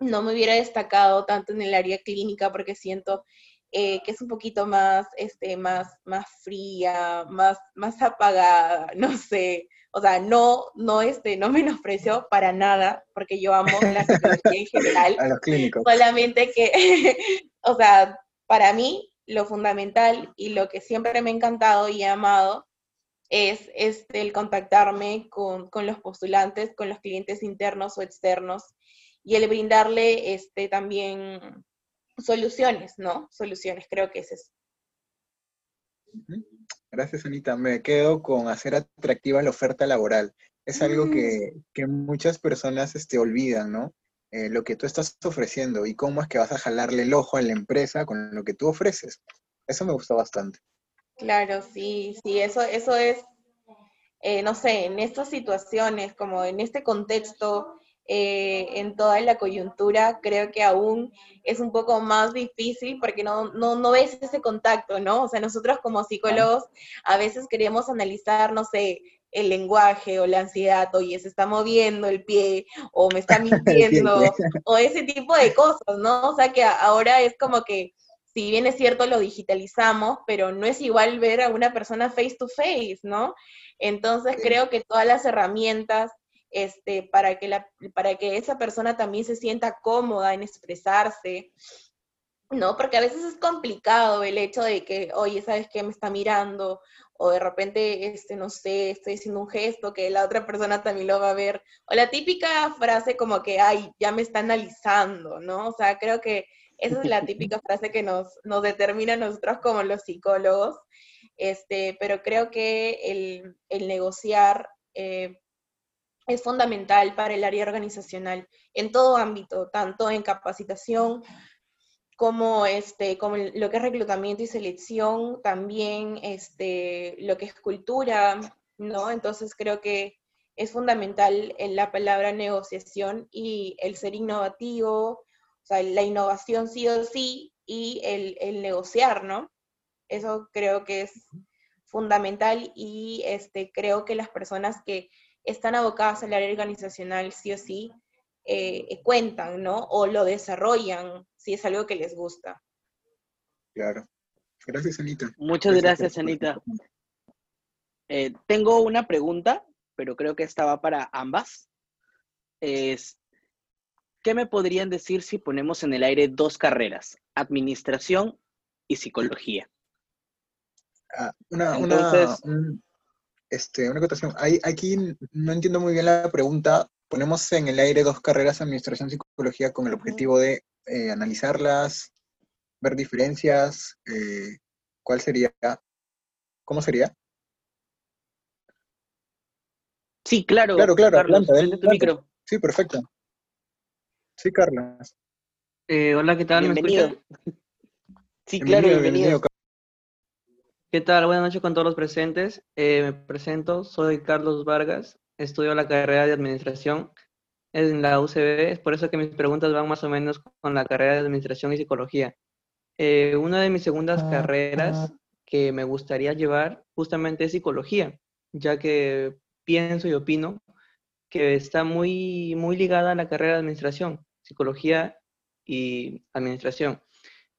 C: no me hubiera destacado tanto en el área clínica porque siento eh, que es un poquito más, este, más, más fría, más, más apagada, no sé, o sea, no, no, este, no menosprecio para nada, porque yo amo la psicología en general.
D: A los clínicos.
C: Solamente que, o sea, para mí lo fundamental y lo que siempre me ha encantado y he amado es este, el contactarme con, con, los postulantes, con los clientes internos o externos y el brindarle este, también soluciones, ¿no? Soluciones, creo que es eso.
D: Gracias, Anita. Me quedo con hacer atractiva la oferta laboral. Es algo que, mm. muchas personas este, olvidan, ¿no? Eh, lo que tú estás ofreciendo y cómo es que vas a jalarle el ojo a la empresa con lo que tú ofreces. Eso me gustó bastante.
C: Claro, sí, sí, eso, eso es, eh, no sé, en estas situaciones, como en este contexto, eh, en toda la coyuntura, creo que aún es un poco más difícil porque no, no, no ves ese contacto, ¿no? O sea, nosotros como psicólogos a veces queremos analizar, no sé, el lenguaje o la ansiedad, oye, se está moviendo el pie o me está mintiendo o ese tipo de cosas, ¿no? O sea que ahora es como que, si bien es cierto, lo digitalizamos, pero no es igual ver a una persona face to face, ¿no? Entonces creo que todas las herramientas este, para, que la, para que esa persona también se sienta cómoda en expresarse, ¿no? Porque a veces es complicado el hecho de que, oye, ¿sabes qué? Me está mirando, o de repente, este, no sé, estoy haciendo un gesto que la otra persona también lo va a ver, o la típica frase como que, ay, ya me está analizando, ¿no? O sea, creo que esa es la típica frase que nos, nos determina a nosotros como los psicólogos, este, pero creo que el, el negociar eh, es fundamental para el área organizacional en todo ámbito, tanto en capacitación como, este, como lo que es reclutamiento y selección, también este, lo que es cultura, ¿no? Entonces creo que es fundamental en la palabra negociación y el ser innovativo, o sea, la innovación sí o sí y el, el negociar, ¿no? Eso creo que es fundamental y este, creo que las personas que están abocadas al área organizacional sí o sí, eh, eh, cuentan, ¿no? O lo desarrollan si es algo que les gusta.
D: Claro. Gracias, Anita.
B: Muchas gracias, Anita. Eh, tengo una pregunta, pero creo que estaba para ambas. Es, ¿Qué me podrían decir si ponemos en el aire dos carreras, administración y psicología?
D: Ah, una, Entonces, este, una acotación. aquí no entiendo muy bien la pregunta. Ponemos en el aire dos carreras, administración y psicología, con el objetivo de eh, analizarlas, ver diferencias. Eh, ¿Cuál sería? ¿Cómo sería?
B: Sí, claro.
D: Claro, claro. Carlos, micro. Sí, perfecto. Sí, Carlos.
E: Eh, hola, ¿qué tal?
B: Bienvenido. sí, claro, bienvenido.
E: ¿Qué tal? Buenas noches con todos los presentes. Eh, me presento, soy Carlos Vargas, estudio la carrera de Administración en la UCB, es por eso que mis preguntas van más o menos con la carrera de Administración y Psicología. Eh, una de mis segundas ah, carreras que me gustaría llevar justamente es Psicología, ya que pienso y opino que está muy, muy ligada a la carrera de Administración, Psicología y Administración.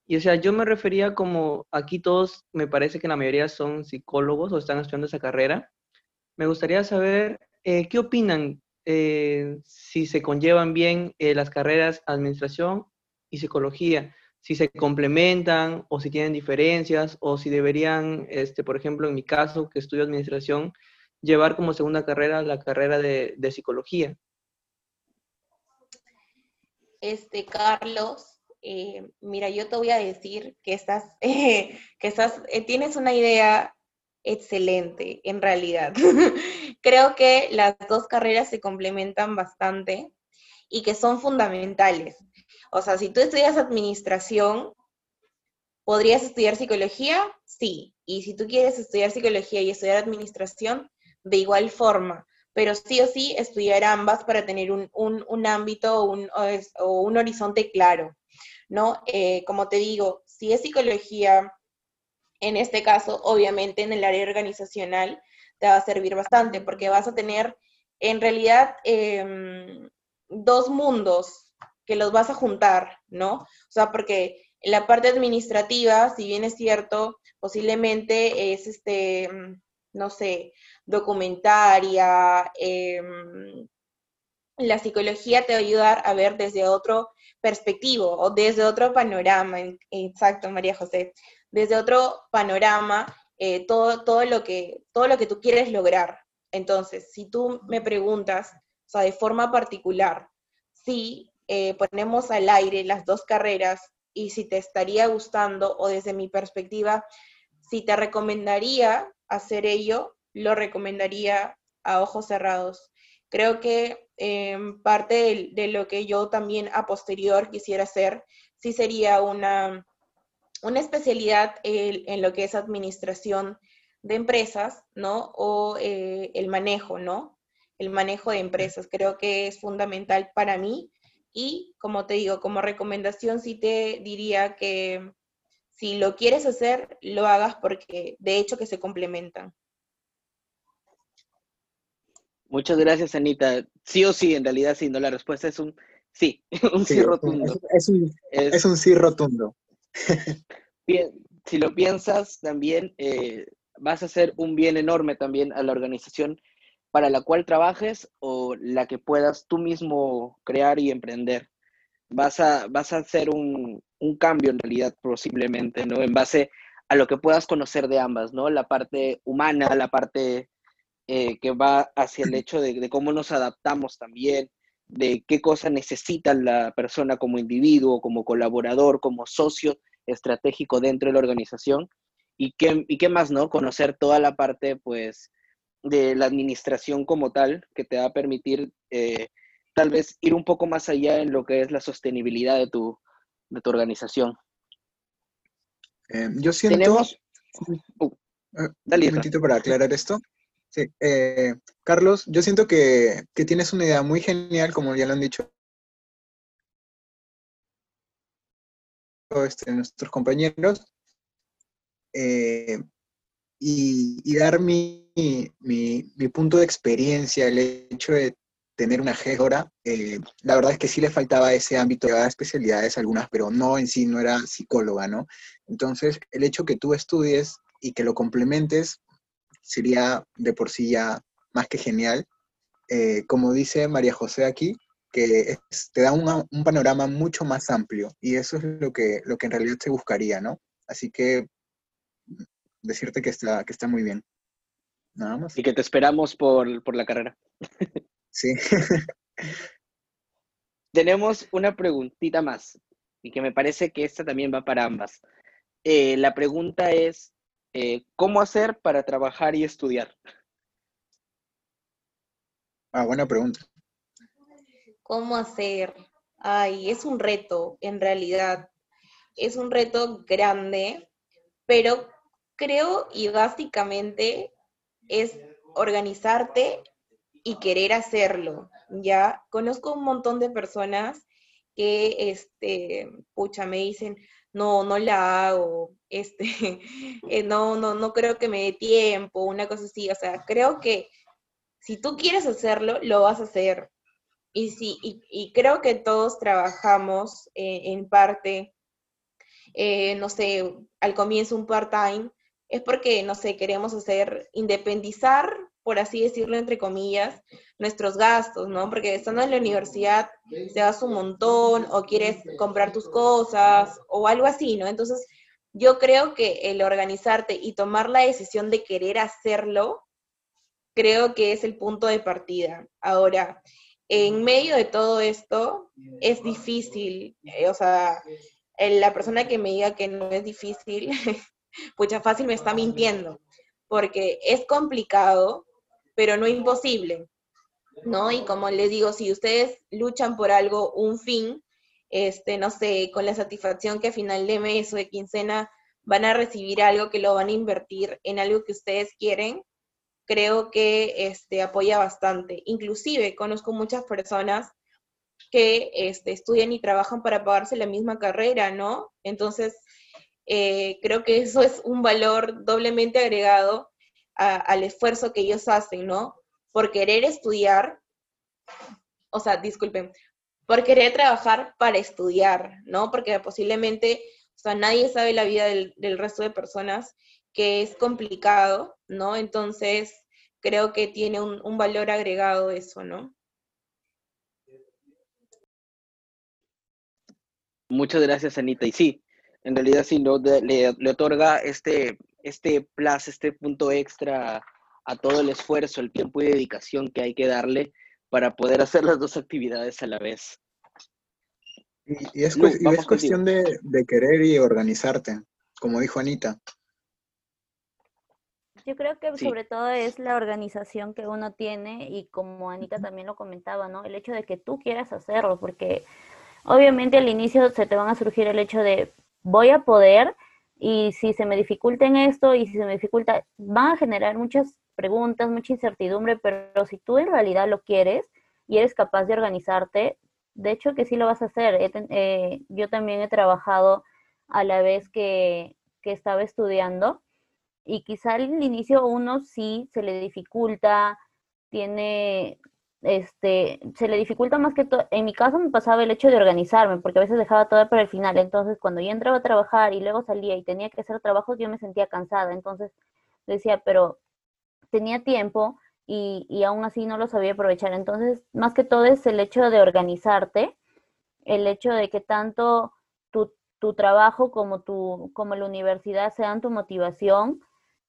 E: Y o sea, yo me refería como aquí todos, me parece que la mayoría son psicólogos o están estudiando esa carrera. Me gustaría saber eh, qué opinan eh, si se conllevan bien eh, las carreras administración y psicología, si se complementan o si tienen diferencias o si deberían, este, por ejemplo, en mi caso, que estudio administración, llevar como segunda carrera la carrera de, de psicología.
C: Este, Carlos, eh, mira, yo te voy a decir que estás, que estás, eh, tienes una idea excelente, en realidad. Creo que las dos carreras se complementan bastante y que son fundamentales. O sea, si tú estudias administración, ¿podrías estudiar psicología? Sí. Y si tú quieres estudiar psicología y estudiar administración, de igual forma. Pero sí o sí estudiar ambas para tener un, ámbito o un horizonte claro. ¿no? Eh, como te digo, si es psicología, en este caso, obviamente en el área organizacional, te va a servir bastante porque vas a tener en realidad em, dos mundos que los vas a juntar, ¿no? O sea, porque en la parte administrativa, si bien es cierto, posiblemente es este, no sé, documentaria, em, la psicología te va a ayudar a ver desde otro perspectivo o desde otro panorama, exacto, María José, desde otro panorama, eh, todo, todo, lo que, todo lo que tú quieres lograr. Entonces, si tú me preguntas, o sea, de forma particular, si eh, ponemos al aire las dos carreras y si te estaría gustando o desde mi perspectiva, si te recomendaría hacer ello, lo recomendaría a ojos cerrados. Creo que Em, parte de, lo que yo también a posterior quisiera hacer, sí sería una, una especialidad en, lo que es administración de empresas, ¿no? O eh, el manejo, ¿no? El manejo de empresas. Creo que es fundamental para mí y, como te digo, como recomendación sí te diría que si lo quieres hacer, lo hagas porque de hecho que se complementan.
B: Muchas gracias, Anita. Sí o sí, en realidad sí, no, la respuesta es un sí, un sí, rotundo.
D: Es, un, sí rotundo.
B: Bien, si lo piensas también, eh, vas a hacer un bien enorme también a la organización para la cual trabajes o la que puedas tú mismo crear y emprender. Vas a, vas a hacer un, un cambio en realidad posiblemente, ¿no? En base a lo que puedas conocer de ambas, ¿no? La parte humana, la parte eh, que va hacia el hecho de, cómo nos adaptamos también, de qué cosa necesita la persona como individuo, como colaborador, como socio estratégico dentro de la organización y qué, y qué más, ¿no? Conocer toda la parte, pues, de la administración como tal, que te va a permitir eh, tal vez ir un poco más allá en lo que es la sostenibilidad de tu, de tu organización.
D: Eh, yo siento... Tenemos... Uh, un momentito para aclarar esto. Sí, eh, Carlos, yo siento que, tienes una idea muy genial, como ya lo han dicho este, nuestros compañeros, eh, y, dar mi, punto de experiencia, el hecho de tener una gestora, eh, la verdad es que sí le faltaba ese ámbito, de especialidades algunas, pero no en sí, no era psicóloga, ¿no? Entonces, el hecho que tú estudies y que lo complementes sería de por sí ya más que genial. Eh, como dice María José aquí, que te da un panorama mucho más amplio y eso es lo que, lo que en realidad se buscaría, ¿no? Así que decirte que está, que está muy bien. Nada más.
B: Y que te esperamos por, por la carrera.
D: Sí.
B: Tenemos una preguntita más y que me parece que esta también va para ambas. Eh, la pregunta es, eh, ¿cómo hacer para trabajar y estudiar?
D: Ah, buena pregunta.
C: ¿Cómo hacer? Ay, es un reto, en realidad. Es un reto grande, pero creo y básicamente es organizarte y querer hacerlo. Ya conozco un montón de personas que, este, pucha, me dicen, no, no la hago, este, eh, no, no, no creo que me dé tiempo, una cosa así, o sea, creo que si tú quieres hacerlo, lo vas a hacer. Y, sí, y, creo que todos trabajamos eh, en parte, eh, no sé, al comienzo un part-time, es porque, no sé, queremos hacer, independizar por así decirlo, entre comillas, nuestros gastos, ¿no? Porque estando en la universidad te das un montón o quieres comprar tus cosas o algo así, ¿no? Entonces, yo creo que el organizarte y tomar la decisión de querer hacerlo, creo que es el punto de partida. Ahora, en medio de todo esto, es difícil, eh, o sea, la persona que me diga que no es difícil, ya fácil me está mintiendo, porque es complicado, pero no imposible, ¿no? Y como les digo, si ustedes luchan por algo, un fin, este, no sé, con la satisfacción que a final de mes o de quincena van a recibir algo que lo van a invertir en algo que ustedes quieren, creo que este, apoya bastante. Inclusive conozco muchas personas que este, estudian y trabajan para pagarse la misma carrera, ¿no? Entonces, eh, creo que eso es un valor doblemente agregado al esfuerzo que ellos hacen, ¿no? Por querer estudiar, o sea, disculpen, por querer trabajar para estudiar, ¿no? Porque posiblemente, o sea, nadie sabe la vida del, resto de personas, que es complicado, ¿no? Entonces, creo que tiene un, valor agregado eso, ¿no?
B: Muchas gracias, Anita. Y sí, en realidad sí, ¿no? le, le, otorga este, este plus, este punto extra a todo el esfuerzo, el tiempo y dedicación que hay que darle para poder hacer las dos actividades a la vez.
D: Y, es, cuestión de, querer y organizarte, como dijo Anita.
A: Yo creo que sobre todo es la organización que uno tiene y como Anita también lo comentaba, ¿no? El hecho de que tú quieras hacerlo, porque obviamente al inicio se te van a surgir el hecho de voy a poder, Y si se me dificulta en esto y si se me dificulta, van a generar muchas preguntas, mucha incertidumbre, pero si tú en realidad lo quieres y eres capaz de organizarte, de hecho que sí lo vas a hacer. Eh, yo también he trabajado a la vez que, que estaba estudiando y quizá al inicio uno sí se le dificulta, tiene, este, se le dificulta más que todo, en mi caso me pasaba el hecho de organizarme, porque a veces dejaba todo para el final, entonces cuando yo entraba a trabajar y luego salía y tenía que hacer trabajos, yo me sentía cansada, entonces decía, pero tenía tiempo y, y aún así no lo sabía aprovechar, entonces más que todo es el hecho de organizarte, el hecho de que tanto tu, tu trabajo como, tu, como la universidad sean tu motivación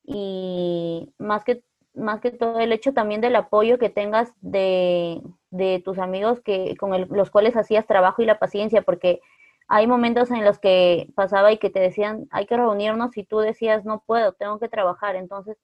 A: y más que más que todo el hecho también del apoyo que tengas de, tus amigos que con los cuales hacías trabajo y la paciencia, porque hay momentos en los que pasaba y que te decían, hay que reunirnos y tú decías, no puedo, tengo que trabajar. Entonces,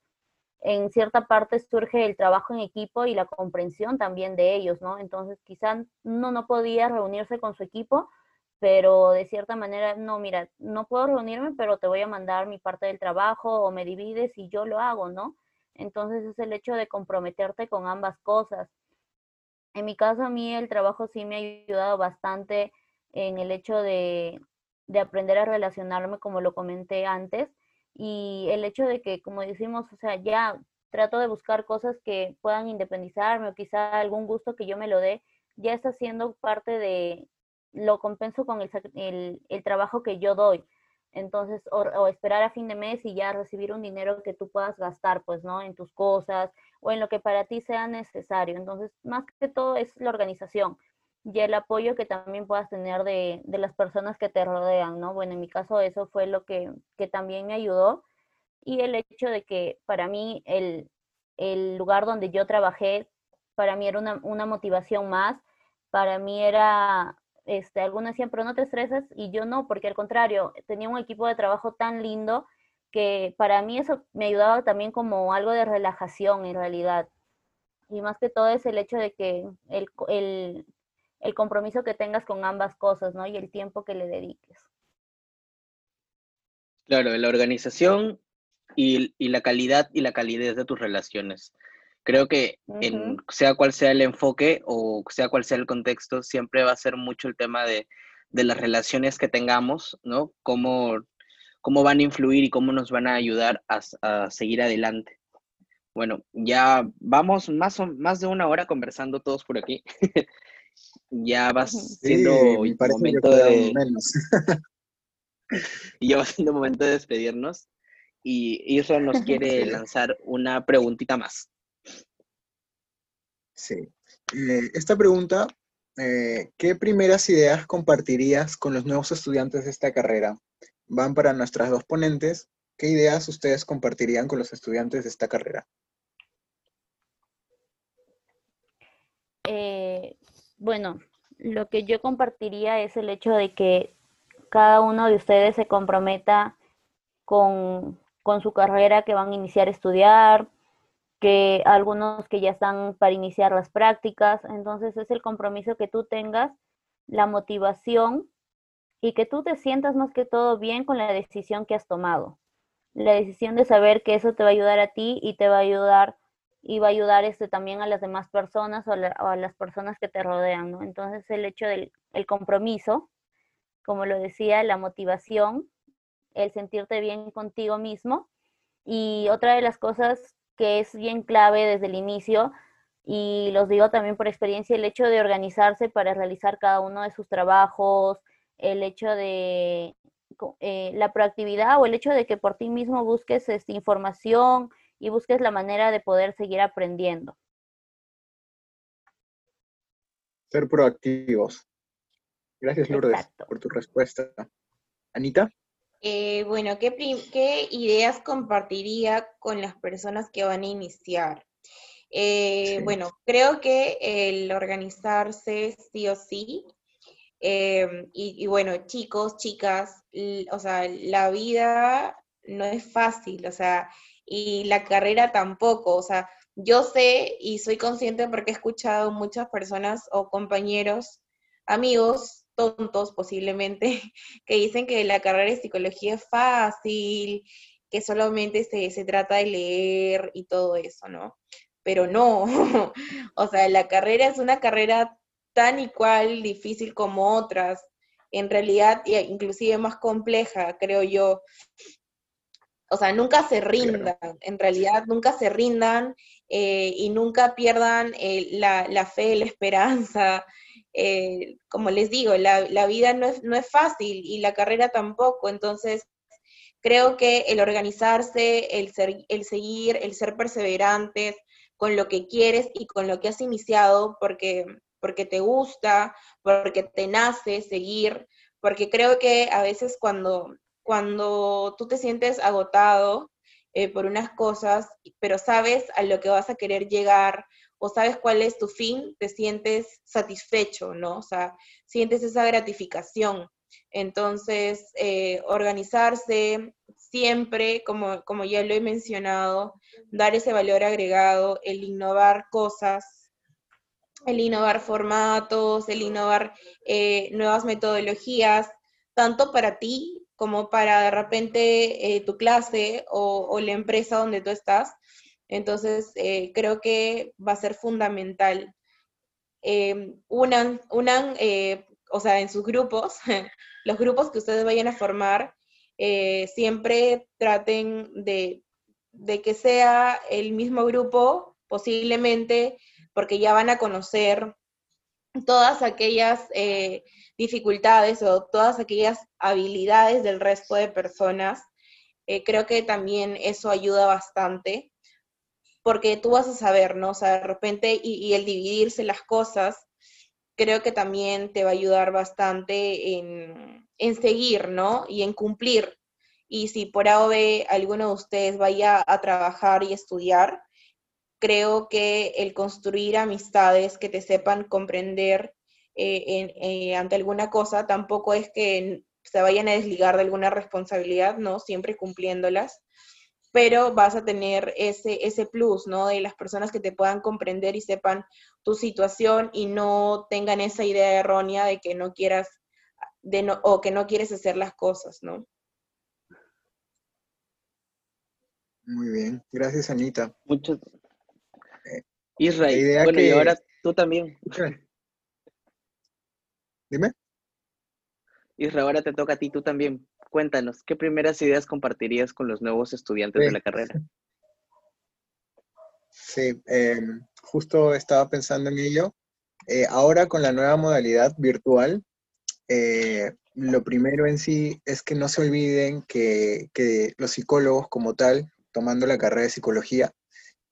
A: en cierta parte surge el trabajo en equipo y la comprensión también de ellos, ¿no? Entonces, quizás uno no podía reunirse con su equipo, pero de cierta manera, no, mira, no puedo reunirme, pero te voy a mandar mi parte del trabajo o me divides y yo lo hago, ¿no? Entonces es el hecho de comprometerte con ambas cosas. En mi caso, a mí el trabajo sí me ha ayudado bastante en el hecho de, aprender a relacionarme, como lo comenté antes, y el hecho de que, como decimos, o sea, ya trato de buscar cosas que puedan independizarme o quizá algún gusto que yo me lo dé, ya está siendo parte de, lo compenso con el, el trabajo que yo doy. Entonces, o, esperar a fin de mes y ya recibir un dinero que tú puedas gastar, pues, ¿no? En tus cosas o en lo que para ti sea necesario. Entonces, más que todo es la organización y el apoyo que también puedas tener de, de las personas que te rodean, ¿no? Bueno, en mi caso eso fue lo que, que también me ayudó y el hecho de que para mí el, el lugar donde yo trabajé, para mí era una, una motivación más, para mí era este, algunos decían, pero no te estresas, y yo no, porque al contrario, tenía un equipo de trabajo tan lindo que para mí eso me ayudaba también como algo de relajación en realidad. Y más que todo es el hecho de que el, el, el compromiso que tengas con ambas cosas, ¿no? Y el tiempo que le dediques.
B: Claro, la organización y, y la calidad y la calidez de tus relaciones. Creo que en, sea cual sea el enfoque o sea cual sea el contexto, siempre va a ser mucho el tema de, las relaciones que tengamos, ¿no? Cómo, cómo van a influir y cómo nos van a ayudar a, seguir adelante. Bueno, ya vamos más, más de una hora conversando todos por aquí. ya va siendo momento de... y ya va siendo momento de despedirnos. Y Isra nos quiere lanzar una preguntita más.
D: Sí. Eh, esta pregunta, eh, ¿qué primeras ideas compartirías con los nuevos estudiantes de esta carrera? Van para nuestras dos ponentes. ¿Qué ideas ustedes compartirían con los estudiantes de esta carrera?
A: Eh, bueno, lo que yo compartiría es el hecho de que cada uno de ustedes se comprometa con, con su carrera que van a iniciar a estudiar, que algunos que ya están para iniciar las prácticas. Entonces es el compromiso que tú tengas, la motivación y que tú te sientas más que todo bien con la decisión que has tomado. La decisión de saber que eso te va a ayudar a ti y te va a ayudar y va a ayudar este, también a las demás personas o a, las personas que te rodean, ¿no? Entonces el hecho del el compromiso, como lo decía, la motivación, el sentirte bien contigo mismo. Y otra de las cosas que es bien clave desde el inicio y los digo también por experiencia, el hecho de organizarse para realizar cada uno de sus trabajos, el hecho de eh, la proactividad o el hecho de que por ti mismo busques esta información y busques la manera de poder seguir aprendiendo.
D: Ser proactivos. Gracias, Lourdes, por tu respuesta. Anita.
C: Eh, bueno, ¿qué, ¿qué, ideas compartiría con las personas que van a iniciar? Eh, bueno, creo que el organizarse sí o sí, em, y, bueno, chicos, chicas, o sea, la vida no es fácil, o sea, y la carrera tampoco, o sea, yo sé y soy consciente porque he escuchado muchas personas o compañeros, amigos, tontos posiblemente, que dicen que la carrera de psicología es fácil, que solamente se, se trata de leer y todo eso, ¿no? Pero no, o sea, la carrera es una carrera tan igual difícil como otras, en realidad inclusive más compleja, creo yo. O sea, nunca se rindan, en realidad nunca se rindan eh, y nunca pierdan eh, la, la, fe, la esperanza. Eh, como les digo, la, la vida no es, no es fácil y la carrera tampoco, entonces creo que el organizarse, el, ser, el seguir, el ser perseverantes con lo que quieres y con lo que has iniciado, porque porque te gusta, porque te nace seguir, porque creo que a veces cuando, cuando tú te sientes agotado eh, por unas cosas, pero sabes a lo que vas a querer llegar o sabes cuál es tu fin, te sientes satisfecho, ¿no? O sea, sientes esa gratificación. Entonces, eh, organizarse siempre, como, como ya lo he mencionado, dar ese valor agregado, el innovar cosas, el innovar formatos, el innovar eh, nuevas metodologías, tanto para ti como para de repente eh, tu clase o, la empresa donde tú estás. Entonces, eh, creo que va a ser fundamental. unan, unan o sea, en sus grupos, los grupos que ustedes vayan a formar, siempre traten de, de que sea el mismo grupo, posiblemente porque ya van a conocer todas aquellas eh, dificultades o todas aquellas habilidades del resto de personas. Eh, creo que también eso ayuda bastante, porque tú vas a saber, ¿no? O sea, de repente, y, el dividirse las cosas, creo que también te va a ayudar bastante en, en seguir, ¿no? Y en cumplir. Y si por A alguno de ustedes vaya a trabajar y estudiar, creo que el construir amistades que te sepan comprender eh, eh, ante alguna cosa tampoco es que se vayan a desligar de alguna responsabilidad, ¿no? Siempre cumpliéndolas, pero vas a tener ese, ese plus, ¿no? De las personas que te puedan comprender y sepan tu situación y no tengan esa idea errónea de que no quieras de no, o que no quieres hacer las cosas, ¿no?
D: Muy bien, gracias Anita.
B: Muchas, Israel, bueno, y ahora tú también.
D: Dime.
B: Israel, ahora te toca a ti, tú también. Cuéntanos, ¿qué primeras ideas compartirías con los nuevos estudiantes de la carrera?
D: Sí, em, justo estaba pensando en ello. Eh, ahora con la nueva modalidad virtual, eh, lo primero en sí es que no se olviden que, que los psicólogos como tal, tomando la carrera de psicología,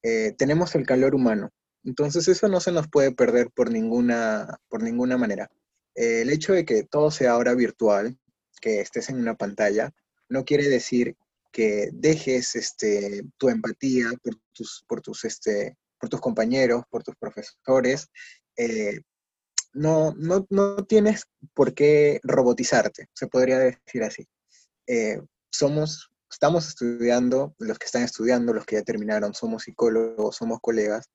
D: eh, tenemos el calor humano. Entonces eso no se nos puede perder por ninguna, por ninguna manera. el hecho de que todo sea ahora virtual, que estés en una pantalla, no quiere decir que dejes este, tu empatía por tus, por tus, este, por tus compañeros, por tus profesores. Eh, no, no, no, tienes por qué robotizarte, se podría decir así. Eh, somos estamos estudiando, los que están estudiando, los que ya terminaron, somos psicólogos, somos colegas,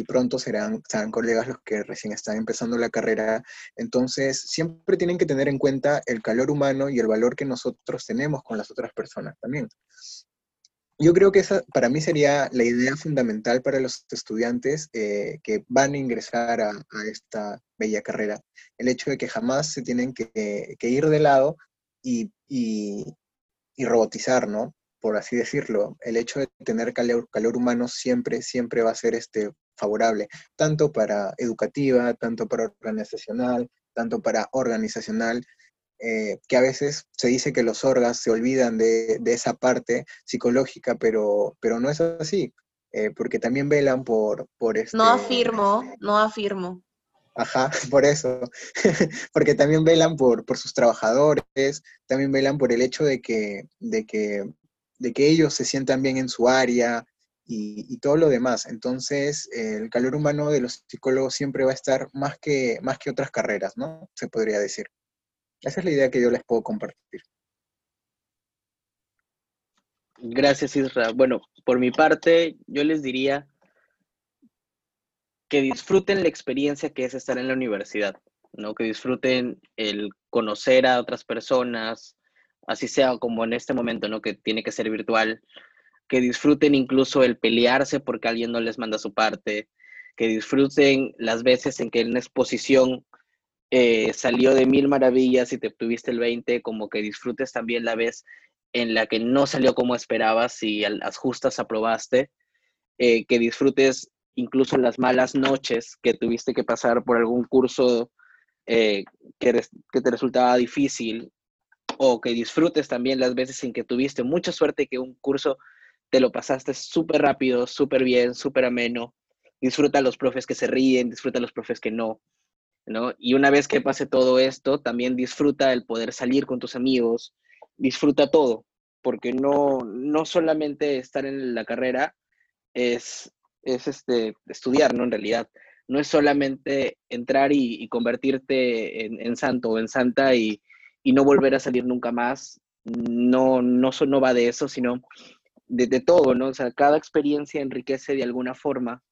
D: y pronto serán, serán colegas los que recién están empezando la carrera. Entonces, siempre tienen que tener en cuenta el calor humano y el valor que nosotros tenemos con las otras personas también. Yo creo que esa para mí sería la idea fundamental para los estudiantes eh, que van a ingresar a, esta bella carrera. El hecho de que jamás se tienen que, ir de lado y, y robotizar, ¿no? Por así decirlo. El hecho de tener calor, calor humano siempre, siempre va a ser este, favorable, tanto para educativa, tanto para organizacional, tanto para organizacional, eh, que a veces se dice que los orgas se olvidan de, de esa parte psicológica, pero, pero no es así, eh, porque también velan por... por este,
C: no afirmo, no afirmo.
D: Ajá, por eso. Porque también velan por, por sus trabajadores, también velan por el hecho de que, de que, de que ellos se sientan bien en su área y, todo lo demás. Entonces, el calor humano de los psicólogos siempre va a estar más que, más que otras carreras, ¿no? Se podría decir. Esa es la idea que yo les puedo compartir.
B: Gracias, Isra. Bueno, por mi parte, yo les diría que disfruten la experiencia que es estar en la universidad. ¿no? Que disfruten el conocer a otras personas, así sea como en este momento, ¿no? Que tiene que ser virtual, que disfruten incluso el pelearse porque alguien no les manda su parte, que disfruten las veces en que en una exposición eh, salió de mil maravillas y te obtuviste el 20, como que disfrutes también la vez en la que no salió como esperabas y a las justas aprobaste, eh, que disfrutes incluso las malas noches que tuviste que pasar por algún curso eh, que, que te resultaba difícil o que disfrutes también las veces en que tuviste mucha suerte que un curso te lo pasaste súper rápido, súper bien, súper ameno. Disfruta a los profes que se ríen, disfruta a los profes que no, ¿no? Y una vez que pase todo esto, también disfruta el poder salir con tus amigos, disfruta todo, porque no, no solamente estar en la carrera es, es este, estudiar, ¿no? En realidad, no es solamente entrar y, convertirte en, en, santo o en santa y, y no volver a salir nunca más. No, no, no va de eso, sino de, todo, ¿no? O sea, cada experiencia enriquece de alguna forma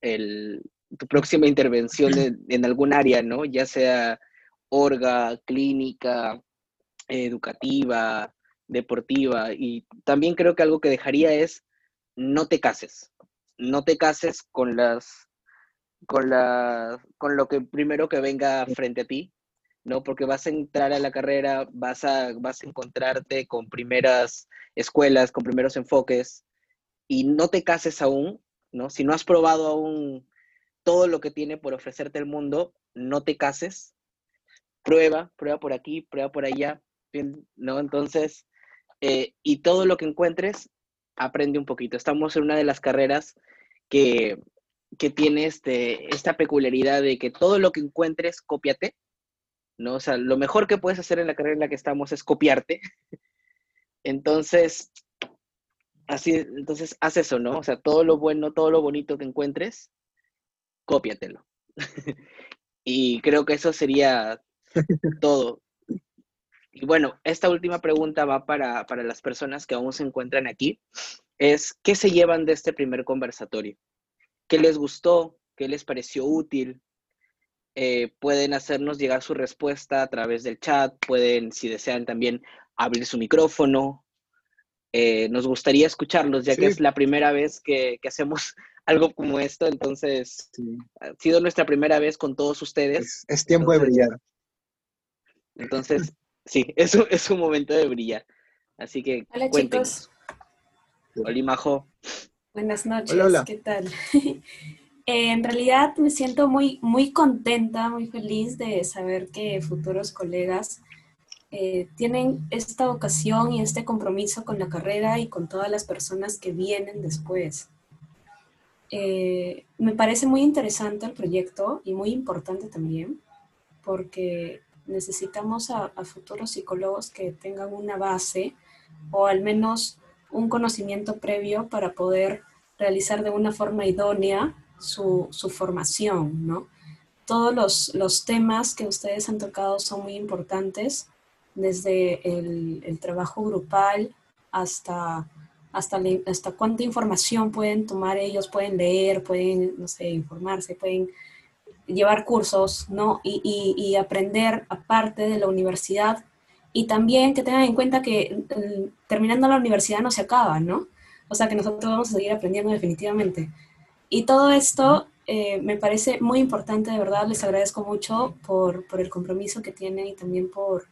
B: el, tu próxima intervención en, algún área, ¿no? Ya sea orga, clínica, educativa, deportiva. Y también creo que algo que dejaría es no te cases. No te cases con las con la con lo que primero que venga frente a ti, ¿no? Porque vas a entrar a la carrera, vas a, vas a encontrarte con primeras escuelas, con primeros enfoques, y no te cases aún, ¿no? Si no has probado aún todo lo que tiene por ofrecerte el mundo, no te cases, prueba, prueba por aquí, prueba por allá, ¿no? Entonces, eh, y todo lo que encuentres, aprende un poquito. Estamos en una de las carreras que, que tiene este, esta peculiaridad de que todo lo que encuentres, cópiate, ¿no? O sea, lo mejor que puedes hacer en la carrera en la que estamos es copiarte. Entonces, así, entonces haz eso, ¿no? O sea, todo lo bueno, todo lo bonito que encuentres, cópiatelo. y creo que eso sería todo. Y bueno, esta última pregunta va para, para las personas que aún se encuentran aquí. Es, ¿qué se llevan de este primer conversatorio? ¿Qué les gustó? ¿Qué les pareció útil? Eh, pueden hacernos llegar su respuesta a través del chat, pueden, si desean, también abrir su micrófono. Eh, nos gustaría escucharlos, ya que es la primera vez que, hacemos algo como esto, entonces ha sido nuestra primera vez con todos ustedes.
D: Es, tiempo de brillar.
B: Entonces, sí, es un, es un momento de brillar. Así que
F: Hola chicos.
B: Hola Majo.
F: Buenas noches, ¿qué tal? Eh, en realidad me siento muy, muy contenta, muy feliz de saber que futuros colegas eh, tienen esta vocación y este compromiso con la carrera y con todas las personas que vienen después. Eh, me parece muy interesante el proyecto y muy importante también, porque necesitamos a, a, futuros psicólogos que tengan una base o al menos un conocimiento previo para poder realizar de una forma idónea su, formación, ¿no? Todos los, temas que ustedes han tocado son muy importantes, desde el, trabajo grupal hasta, hasta, hasta cuánta información pueden tomar ellos, pueden leer, pueden, no sé, informarse, pueden llevar cursos, ¿no? Y, y, aprender aparte de la universidad. Y también que tengan en cuenta que mm, terminando la universidad no se acaba, ¿no? O sea que nosotros vamos a seguir aprendiendo definitivamente. Y todo esto eh, me parece muy importante, de verdad, les agradezco mucho por, por el compromiso que tienen y también por,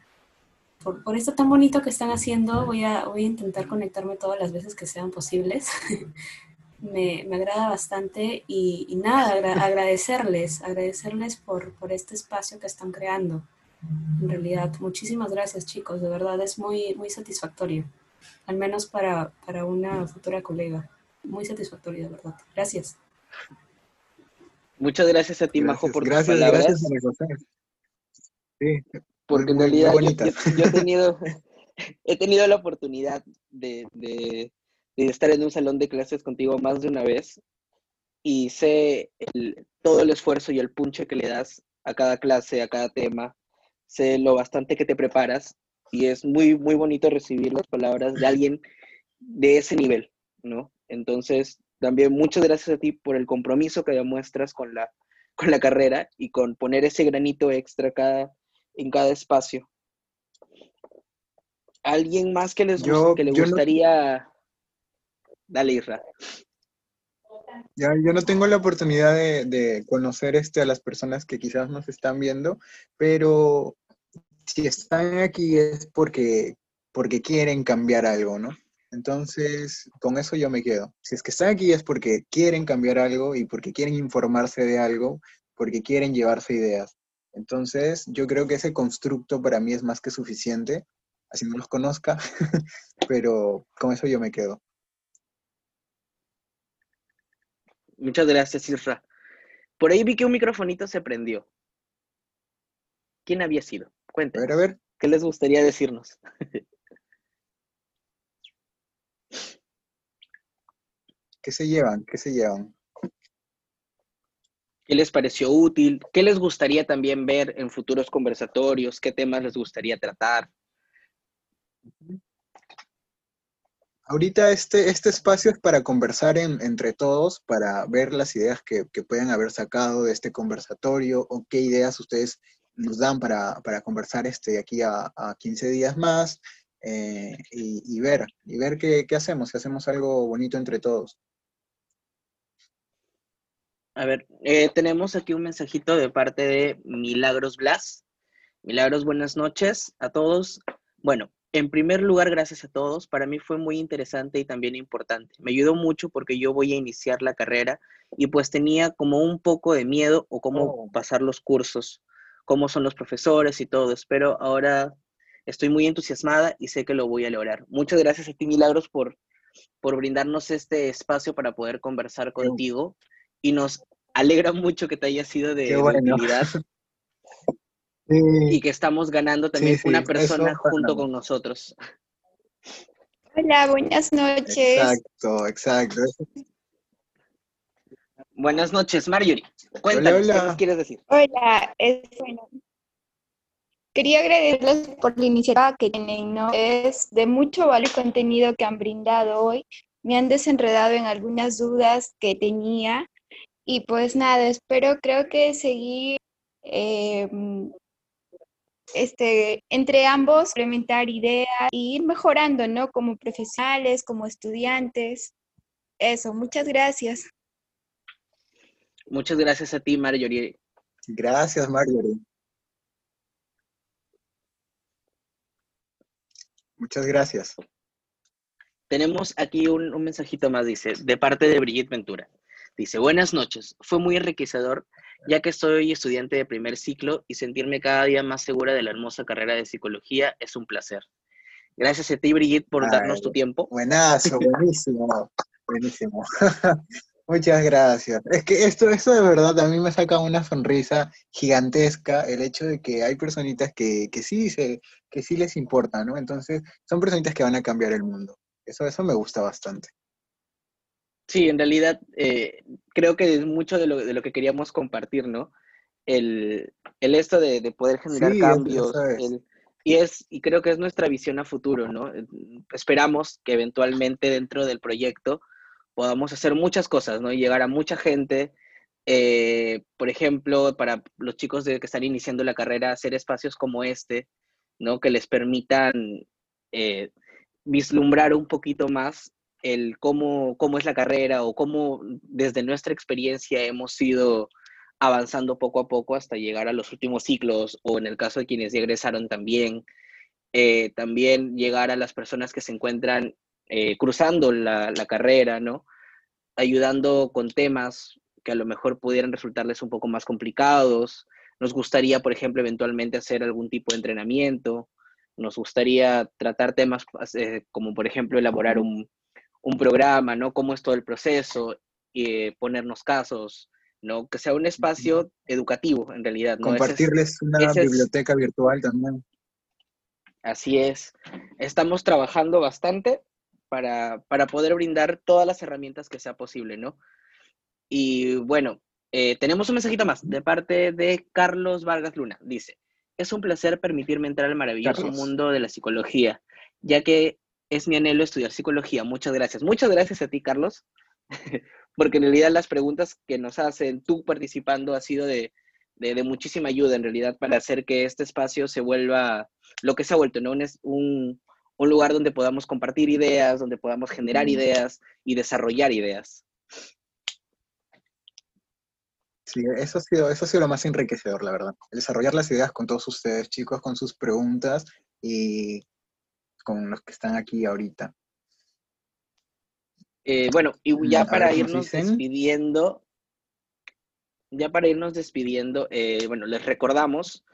F: por, esto tan bonito que están haciendo. Voy a, voy a intentar conectarme todas las veces que sean posibles. me, me, agrada bastante y, y nada, agradecerles, agradecerles por, por este espacio que están creando. En realidad, muchísimas gracias chicos, de verdad es muy, muy satisfactorio, al menos para, para una futura colega. Muy satisfactorio, de verdad. Gracias.
B: Muchas gracias a ti, Majo, por
D: gracias, tus palabras. Gracias,
B: Sí. Porque en realidad yo, he, tenido, he tenido la oportunidad de, de, estar en un salón de clases contigo más de una vez y sé todo el esfuerzo y el punche que le das a cada clase, a cada tema. Sé lo bastante que te preparas y es muy, muy bonito recibir las palabras de alguien de ese nivel, ¿no? Entonces, también muchas gracias a ti por el compromiso que demuestras con la, con la carrera y con poner ese granito extra cada, en cada espacio. ¿Alguien más que les que le gustaría? Dale, Isra.
D: Ya, yo no tengo la oportunidad de, conocer este, a las personas que quizás nos están viendo, pero si están aquí es porque, porque quieren cambiar algo, ¿no? Entonces, con eso yo me quedo. Si es que están aquí es porque quieren cambiar algo y porque quieren informarse de algo, porque quieren llevarse ideas. Entonces, yo creo que ese constructo para mí es más que suficiente, así no los conozca, pero con eso yo me quedo.
B: Muchas gracias, Isra. Por ahí vi que un microfonito se prendió. ¿Quién había sido? Cuéntenos. A ver, a ver. ¿Qué les gustaría decirnos?
D: ¿Qué se llevan? ¿Qué se llevan?
B: ¿Qué les pareció útil? ¿Qué les gustaría también ver en futuros conversatorios? ¿Qué temas les gustaría tratar?
D: Ahorita este, este espacio es para conversar entre todos, para ver las ideas que, que puedan haber sacado de este conversatorio o qué ideas ustedes nos dan para, conversar este, aquí a, 15 días más eh, y, ver, y ver qué, hacemos, si hacemos algo bonito entre todos.
B: A ver, eh, tenemos aquí un mensajito de parte de Milagros Blas. Milagros, buenas noches a todos. Bueno, en primer lugar, gracias a todos. Para mí fue muy interesante y también importante. Me ayudó mucho porque yo voy a iniciar la carrera y pues tenía como un poco de miedo o cómo oh. pasar los cursos, cómo son los profesores y todo. Espero ahora estoy muy entusiasmada y sé que lo voy a lograr. Muchas gracias a ti, Milagros, por, por brindarnos este espacio para poder conversar contigo y nos alegra mucho que te haya sido de, utilidad. y que estamos ganando también una persona junto con nosotros.
G: Hola, buenas noches.
D: Exacto, exacto.
B: Buenas noches, Marjorie. Cuéntanos, ¿qué quieres decir?
G: Hola, es bueno. Quería agradecerles por la iniciativa que tienen, ¿no? Es de mucho valor el contenido que han brindado hoy. Me han desenredado en algunas dudas que tenía. Y pues nada, espero, creo que seguir eh, este, entre ambos, implementar ideas e ir mejorando, ¿no? Como profesionales, como estudiantes. Eso, muchas gracias.
B: Muchas gracias a ti, Marjorie.
D: Gracias, Marjorie. Muchas gracias.
B: Tenemos aquí un, un, mensajito más, dice, de parte de Brigitte Ventura. Dice, buenas noches. Fue muy enriquecedor ya que soy estudiante de primer ciclo y sentirme cada día más segura de la hermosa carrera de psicología es un placer. Gracias a ti, Brigitte, por darnos tu tiempo.
D: Buenazo, buenísimo, buenísimo. Muchas gracias. Es que esto, esto de verdad a mí me saca una sonrisa gigantesca, el hecho de que hay personitas que, que sí, se, que sí les importa, ¿no? Entonces, son personitas que van a cambiar el mundo. Eso, eso me gusta bastante.
B: Sí, en realidad eh, creo que es mucho de lo, de lo, que queríamos compartir, ¿no? El, el esto de, de poder generar cambios. y, es, y creo que es nuestra visión a futuro, ¿no? Esperamos que eventualmente dentro del proyecto podamos hacer muchas cosas, ¿no? Y llegar a mucha gente. Eh, por ejemplo, para los chicos de, que están iniciando la carrera, hacer espacios como este, ¿no? Que les permitan eh, vislumbrar un poquito más el cómo, cómo es la carrera o cómo desde nuestra experiencia hemos ido avanzando poco a poco hasta llegar a los últimos ciclos o en el caso de quienes egresaron también, eh, también llegar a las personas que se encuentran eh, cruzando la, la, carrera, ¿no? Ayudando con temas que a lo mejor pudieran resultarles un poco más complicados. Nos gustaría, por ejemplo, eventualmente hacer algún tipo de entrenamiento. Nos gustaría tratar temas eh, como, por ejemplo, elaborar un, un programa, ¿no? Cómo es todo el proceso, y ponernos casos, ¿no? Que sea un espacio educativo, en realidad. ¿no?
D: Compartirles una biblioteca virtual también.
B: Así es. Estamos trabajando bastante para, poder brindar todas las herramientas que sea posible, ¿no? Y bueno, eh, tenemos un mensajito más de parte de Carlos Vargas Luna. Dice, es un placer permitirme entrar al maravilloso mundo de la psicología, ya que es mi anhelo estudiar psicología. Muchas gracias. Muchas gracias a ti, Carlos. porque en realidad las preguntas que nos hacen, tú participando, ha sido de, muchísima ayuda en realidad para hacer que este espacio se vuelva lo que se ha vuelto, ¿no? Un, un lugar donde podamos compartir ideas, donde podamos generar ideas y desarrollar ideas.
D: Sí, eso ha, sido, eso ha sido lo más enriquecedor, la verdad. desarrollar las ideas con todos ustedes, chicos, con sus preguntas y con los que están aquí ahorita.
B: Eh, bueno, y ya para irnos despidiendo, ya para irnos despidiendo, eh, bueno, les recordamos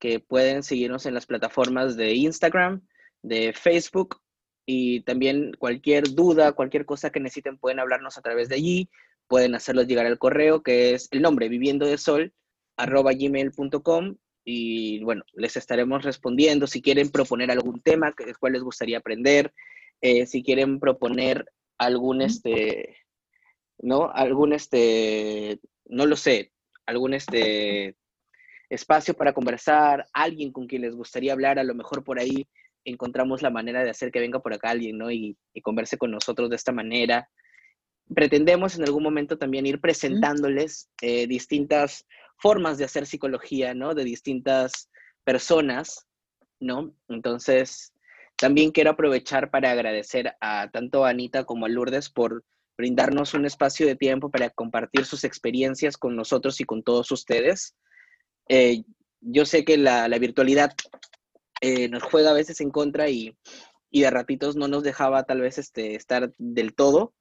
B: que pueden seguirnos en las plataformas de Instagram, de Facebook y también cualquier duda, cualquier cosa que necesiten pueden hablarnos a través de allí, pueden hacerlos llegar al correo que es el nombre viviendo de sol arroba gmail.com y bueno, les estaremos respondiendo si quieren proponer algún tema que cual les gustaría aprender, eh, si quieren proponer algún este, ¿no? Algún este, no lo sé, algún este espacio para conversar, alguien con quien les gustaría hablar, a lo mejor por ahí encontramos la manera de hacer que venga por acá alguien, ¿no? Y, y converse con nosotros de esta manera. Pretendemos en algún momento también ir presentándoles eh, distintas formas de hacer psicología, ¿no? De distintas personas, ¿no? Entonces, también quiero aprovechar para agradecer a tanto a Anita como a Lourdes por brindarnos un espacio de tiempo para compartir sus experiencias con nosotros y con todos ustedes. Eh, yo sé que la, virtualidad eh, nos juega a veces en contra y, y, de ratitos no nos dejaba tal vez este, estar del todo,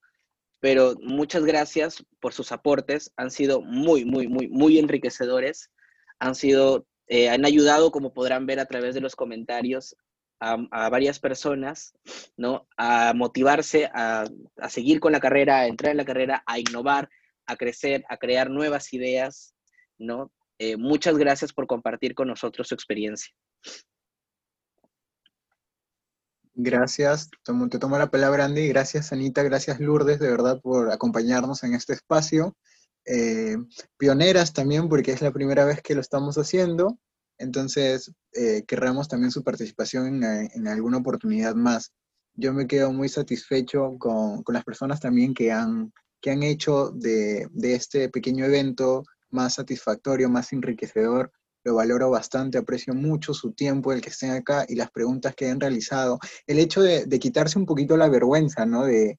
B: pero muchas gracias por sus aportes, han sido muy, muy, muy, muy enriquecedores, han sido, eh, han ayudado, como podrán ver a través de los comentarios, a, varias personas, ¿no? A motivarse, a, seguir con la carrera, a entrar en la carrera, a innovar, a crecer, a crear nuevas ideas, ¿no? Eh, muchas gracias por compartir con nosotros su experiencia.
D: Gracias, te tomo la palabra Andy, gracias Anita, gracias Lourdes, de verdad, por acompañarnos en este espacio. Eh, pioneras también, porque es la primera vez que lo estamos haciendo. Entonces, eh, querramos también su participación en, alguna oportunidad más. Yo me quedo muy satisfecho con, las personas también que han, que han hecho de, este pequeño evento más satisfactorio, más enriquecedor. Lo valoro bastante, aprecio mucho su tiempo, el que estén acá y las preguntas que han realizado. El hecho de, quitarse un poquito la vergüenza, ¿no? De,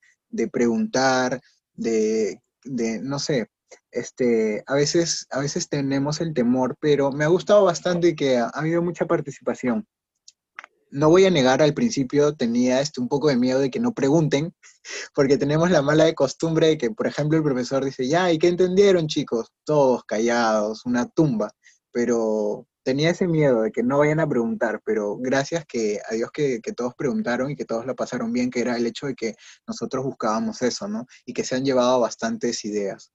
D: preguntar, de, de, no sé, este, a, veces, a veces tenemos el temor, pero me ha gustado bastante que ha, habido mucha participación. No voy a negar, al principio tenía este, un poco de miedo de que no pregunten, porque tenemos la mala costumbre de que, por ejemplo, el profesor dice, ya, ¿y qué entendieron, chicos? Todos callados, una tumba, pero tenía ese miedo de que no vayan a preguntar, pero gracias que a Dios que, que, todos preguntaron y que todos la pasaron bien, que era el hecho de que nosotros buscábamos eso, ¿no? Y que se han llevado bastantes ideas.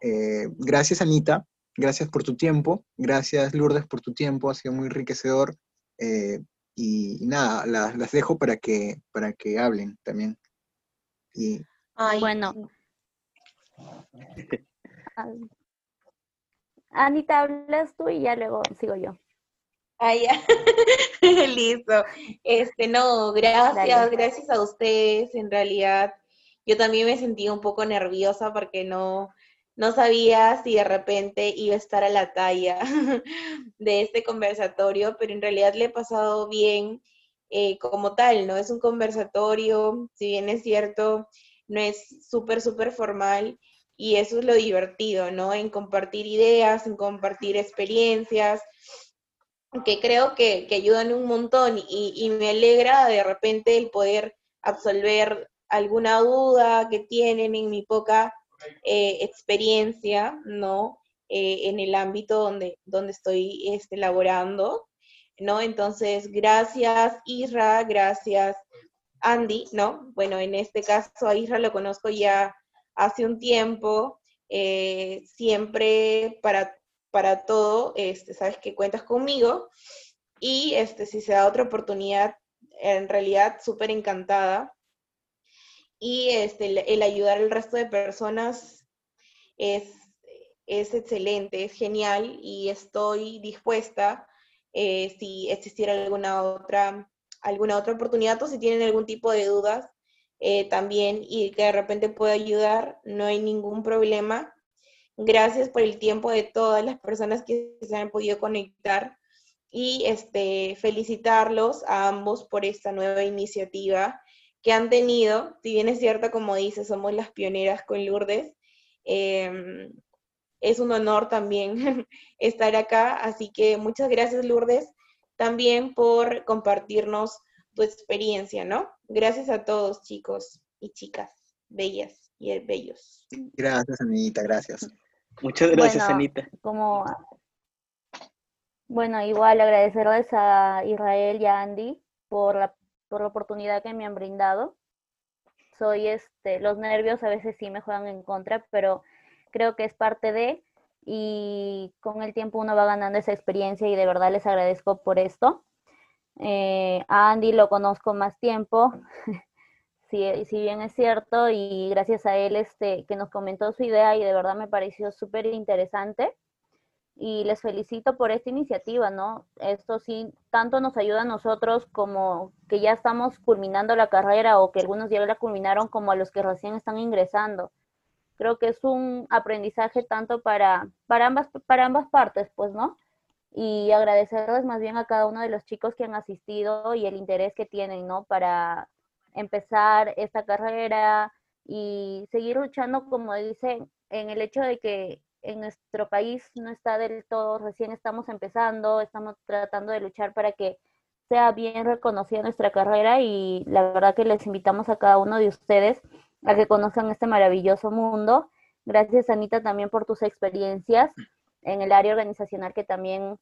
D: Eh, gracias, Anita. Gracias por tu tiempo. Gracias, Lourdes, por tu tiempo. Ha sido muy enriquecedor. Eh, y, nada, las, dejo para que, para que hablen también. Y...
A: Bueno. Anita, hablas tú y ya luego sigo yo.
C: Ah, ya. Listo. Este, no, gracias, gracias a ustedes. En realidad, yo también me sentí un poco nerviosa porque no, no sabía si de repente iba a estar a la talla de este conversatorio, pero en realidad le he pasado bien eh, como tal, ¿no? Es un conversatorio, si bien es cierto, no es súper, súper formal y eso es lo divertido, ¿no? En compartir ideas, en compartir experiencias, que creo que, ayudan un montón y, y me alegra de repente el poder absolver alguna duda que tienen en mi poca eh, experiencia, ¿no? Eh, en el ámbito donde, donde estoy este, laborando, ¿no? Entonces, gracias Isra, gracias Andy, ¿no? Bueno, en este caso a Isra lo conozco ya hace un tiempo, eh, siempre para, para todo, este, sabes que cuentas conmigo y este, si se da otra oportunidad, en realidad súper encantada. Y este, el, ayudar al resto de personas es, es excelente, es genial y estoy dispuesta eh, si existiera alguna otra, alguna otra oportunidad o si tienen algún tipo de dudas, eh, también y que de repente pueda ayudar, no hay ningún problema. Gracias por el tiempo de todas las personas que se han podido conectar y este, felicitarlos a ambos por esta nueva iniciativa que han tenido. Si bien es cierto, como dice, somos las pioneras con Lourdes, em, es un honor también estar acá. Así que muchas gracias, Lourdes, también por compartirnos tu experiencia, ¿no? Gracias a todos, chicos y chicas, bellas y bellos.
D: Gracias, Anita, gracias.
B: Muchas gracias, Anita.
A: Como, bueno, igual agradecerles a Israel y a Andy por la, por la oportunidad que me han brindado. Soy este, los nervios a veces sí me juegan en contra, pero creo que es parte de, y con el tiempo uno va ganando esa experiencia y de verdad les agradezco por esto. Eh, a Andy lo conozco más tiempo, si, si, bien es cierto, y gracias a él este, que nos comentó su idea y de verdad me pareció súper interesante. Y les felicito por esta iniciativa, ¿no? Esto sí, tanto nos ayuda a nosotros como que ya estamos culminando la carrera o que algunos ya la culminaron como a los que recién están ingresando creo que es un aprendizaje tanto para, para, ambas, para ambas partes, pues, ¿no? Y agradecerles más bien a cada uno de los chicos que han asistido y el interés que tienen, ¿no? Para empezar esta carrera y seguir luchando, como dicen, en el hecho de que en nuestro país no está del todo, recién estamos empezando, estamos tratando de luchar para que sea bien reconocida nuestra carrera y la verdad que les invitamos a cada uno de ustedes a que conozcan este maravilloso mundo. Gracias, Anita, también por tus experiencias en el área organizacional que también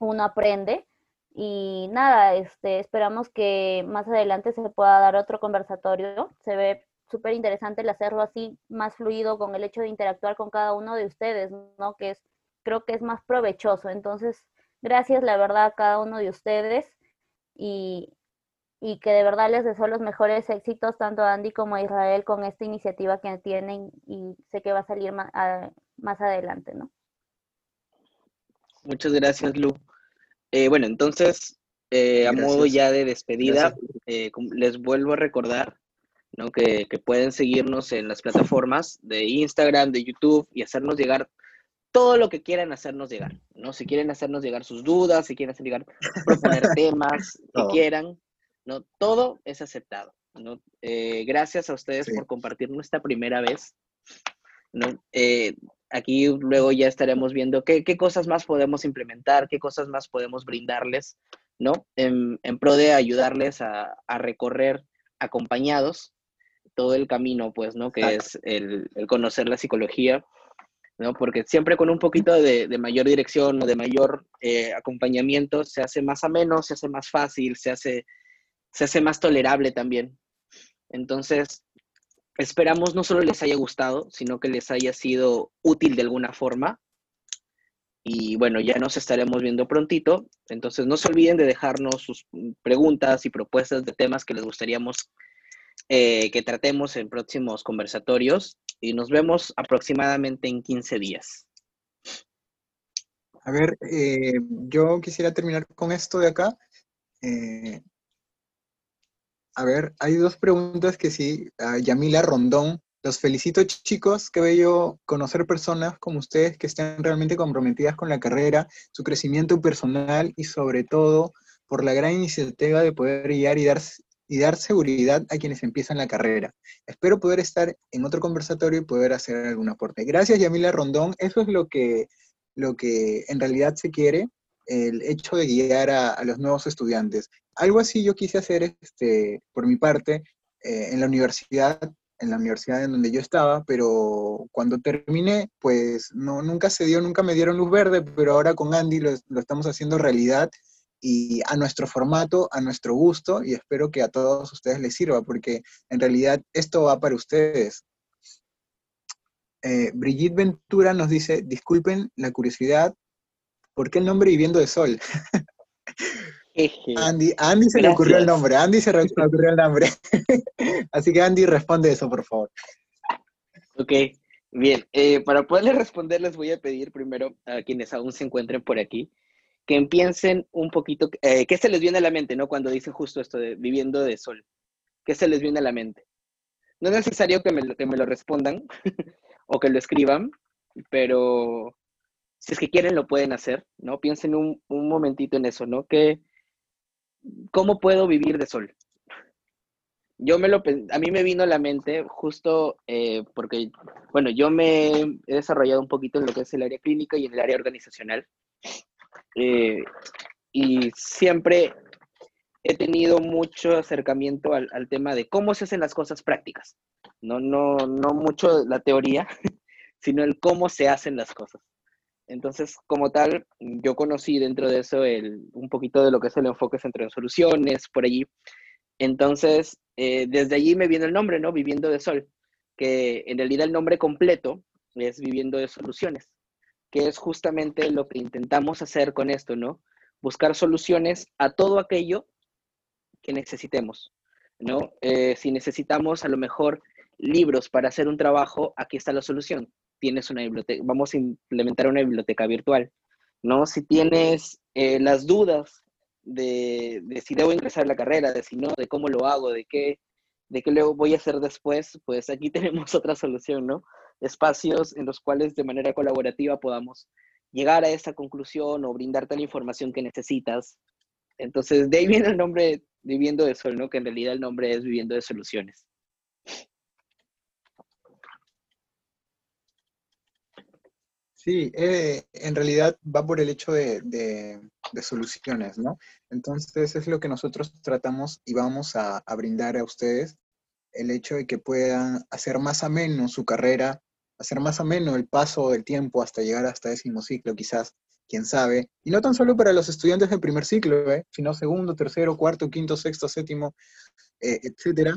A: uno aprende. Y nada, este, esperamos que más adelante se pueda dar otro conversatorio. Se ve súper interesante el hacerlo así, más fluido con el hecho de interactuar con cada uno de ustedes, ¿no? Que es, creo que es más provechoso. Entonces, gracias, la verdad, a cada uno de ustedes. Y y que de verdad les deseo los mejores éxitos tanto a Andy como a Israel con esta iniciativa que tienen y sé que va a salir más, adelante, ¿no?
B: Muchas gracias, Lu. Eh, bueno, entonces, eh, a modo ya de despedida, eh, les vuelvo a recordar ¿no? que, que, pueden seguirnos en las plataformas de Instagram, de YouTube y hacernos llegar todo lo que quieran hacernos llegar, ¿no? Si quieren hacernos llegar sus dudas, si quieren hacer llegar, proponer temas que quieran, ¿no? Todo es aceptado, ¿no? Eh, gracias a ustedes por compartir nuestra primera vez, ¿no? Eh, aquí luego ya estaremos viendo qué, cosas más podemos implementar, qué cosas más podemos brindarles, ¿no? En, pro de ayudarles a, recorrer acompañados todo el camino, pues, ¿no? Que es el, conocer la psicología, ¿no? Porque siempre con un poquito de, mayor dirección o de mayor eh, acompañamiento se hace más ameno, se hace más fácil, se hace se hace más tolerable también. Entonces, esperamos no solo les haya gustado, sino que les haya sido útil de alguna forma. Y bueno, ya nos estaremos viendo prontito. Entonces, no se olviden de dejarnos sus preguntas y propuestas de temas que les gustaríamos eh, que tratemos en próximos conversatorios. Y nos vemos aproximadamente en 15 días.
D: A ver, eh, yo quisiera terminar con esto de acá. Eh, a ver, hay dos preguntas que sí. Yamila Rondón, los felicito chicos, qué bello conocer personas como ustedes que estén realmente comprometidas con la carrera, su crecimiento personal y sobre todo por la gran iniciativa de poder guiar y dar, y dar seguridad a quienes empiezan la carrera. Espero poder estar en otro conversatorio y poder hacer algún aporte. Gracias Yamila Rondón, eso es lo que, lo que en realidad se quiere, el hecho de guiar a, los nuevos estudiantes. Algo así yo quise hacer este, por mi parte eh, en la universidad, en la universidad en donde yo estaba, pero cuando terminé, pues no, nunca se dio, nunca me dieron luz verde, pero ahora con Andy lo, estamos haciendo realidad y a nuestro formato, a nuestro gusto, y espero que a todos ustedes les sirva, porque en realidad esto va para ustedes. Eh, Brigitte Ventura nos dice, disculpen la curiosidad, ¿Por qué el nombre Viviendo de Sol? Andy, Andy se le ocurrió el nombre, Andy se le ocurrió el nombre. Así que Andy, responde eso, por favor.
B: Ok, bien. Eh, para poderles responder, les voy a pedir primero a quienes aún se encuentren por aquí que empiecen un poquito, eh, ¿qué se les viene a la mente, no? Cuando dicen justo esto de viviendo de sol. ¿Qué se les viene a la mente? no es necesario que me, que me lo respondan o que lo escriban, pero si es que quieren lo pueden hacer, ¿no? Piensen un, un momentito en eso, ¿no? Que, ¿Cómo puedo vivir de sol? Yo me lo, a mí me vino a la mente justo eh, porque, bueno, yo me he desarrollado un poquito en lo que es el área clínica y en el área organizacional. Eh, y siempre he tenido mucho acercamiento al, al, tema de cómo se hacen las cosas prácticas. No, no, no mucho la teoría, sino el cómo se hacen las cosas. Entonces, como tal, yo conocí dentro de eso el, un poquito de lo que es el enfoque centro en soluciones, por allí. Entonces, eh, desde allí me viene el nombre, ¿no? Viviendo de Sol, que en realidad el nombre completo es Viviendo de Soluciones, que es justamente lo que intentamos hacer con esto, ¿no? Buscar soluciones a todo aquello que necesitemos, ¿no? Eh, si necesitamos a lo mejor libros para hacer un trabajo, aquí está la solución tienes una biblioteca, vamos a implementar una biblioteca virtual, ¿no? Si tienes eh, las dudas de, de, si debo ingresar a la carrera, de si no, de cómo lo hago, de qué, de qué luego voy a hacer después, pues aquí tenemos otra solución, ¿no? Espacios en los cuales de manera colaborativa podamos llegar a esa conclusión o brindarte la información que necesitas. Entonces, de ahí viene el nombre Viviendo de Sol, ¿no? Que en realidad el nombre es Viviendo de Soluciones.
D: Sí, eh, en realidad va por el hecho de, soluciones, ¿no? Entonces es lo que nosotros tratamos y vamos a, brindar a ustedes, el hecho de que puedan hacer más ameno su carrera, hacer más ameno el paso del tiempo hasta llegar hasta décimo ciclo, quizás, quién sabe. Y no tan solo para los estudiantes del primer ciclo, ¿eh? sino segundo, tercero, cuarto, quinto, sexto, séptimo, eh, etcétera.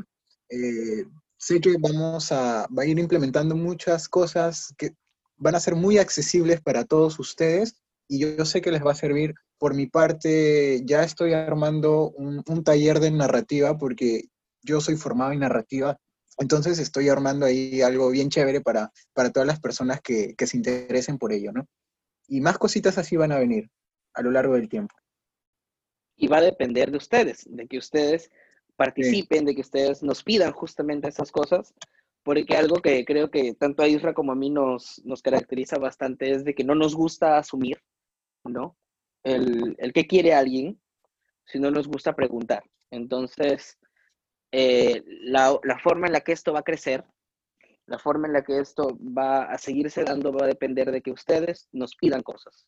D: sé que vamos a, a ir implementando muchas cosas que van a ser muy accesibles para todos ustedes y yo, sé que les va a servir. Por mi parte, ya estoy armando un, taller de narrativa porque yo soy formado en narrativa, entonces estoy armando ahí algo bien chévere para, para todas las personas que, que se interesen por ello, ¿no? Y más cositas así van a venir a lo largo del tiempo.
B: Y va a depender de ustedes, de que ustedes participen, de que ustedes nos pidan justamente esas cosas porque algo que creo que tanto a Isra como a mí nos, nos caracteriza bastante es de que no nos gusta asumir, ¿no? El, el que quiere a alguien, sino nos gusta preguntar. Entonces, eh, la, la, forma en la que esto va a crecer, la forma en la que esto va a seguirse dando va a depender de que ustedes nos pidan cosas,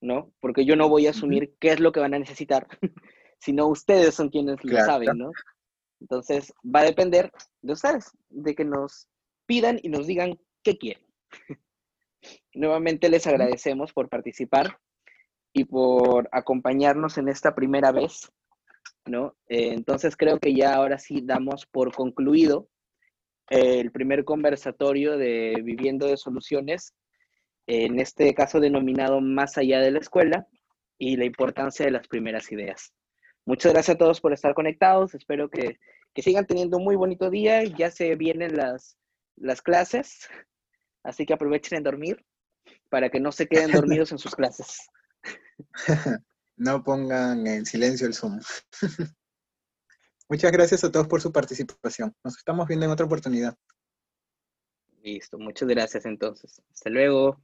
B: ¿no? Porque yo no voy a asumir qué es lo que van a necesitar, sino ustedes son quienes lo saben, ¿no? Entonces, va a depender de ustedes, de que nos pidan y nos digan qué quieren. Nuevamente les agradecemos por participar y por acompañarnos en esta primera vez, ¿no? Eh, entonces creo que ya ahora sí damos por concluido el primer conversatorio de Viviendo de Soluciones, en este caso denominado Más allá de la escuela, y la importancia de las primeras ideas. Muchas gracias a todos por estar conectados. Espero que, sigan teniendo un muy bonito día. Ya se vienen las, las clases, así que aprovechen en dormir para que no se queden dormidos en sus clases.
D: No pongan en silencio el Zoom. Muchas gracias a todos por su participación. Nos estamos viendo en otra oportunidad.
B: Listo, muchas gracias entonces. Hasta luego.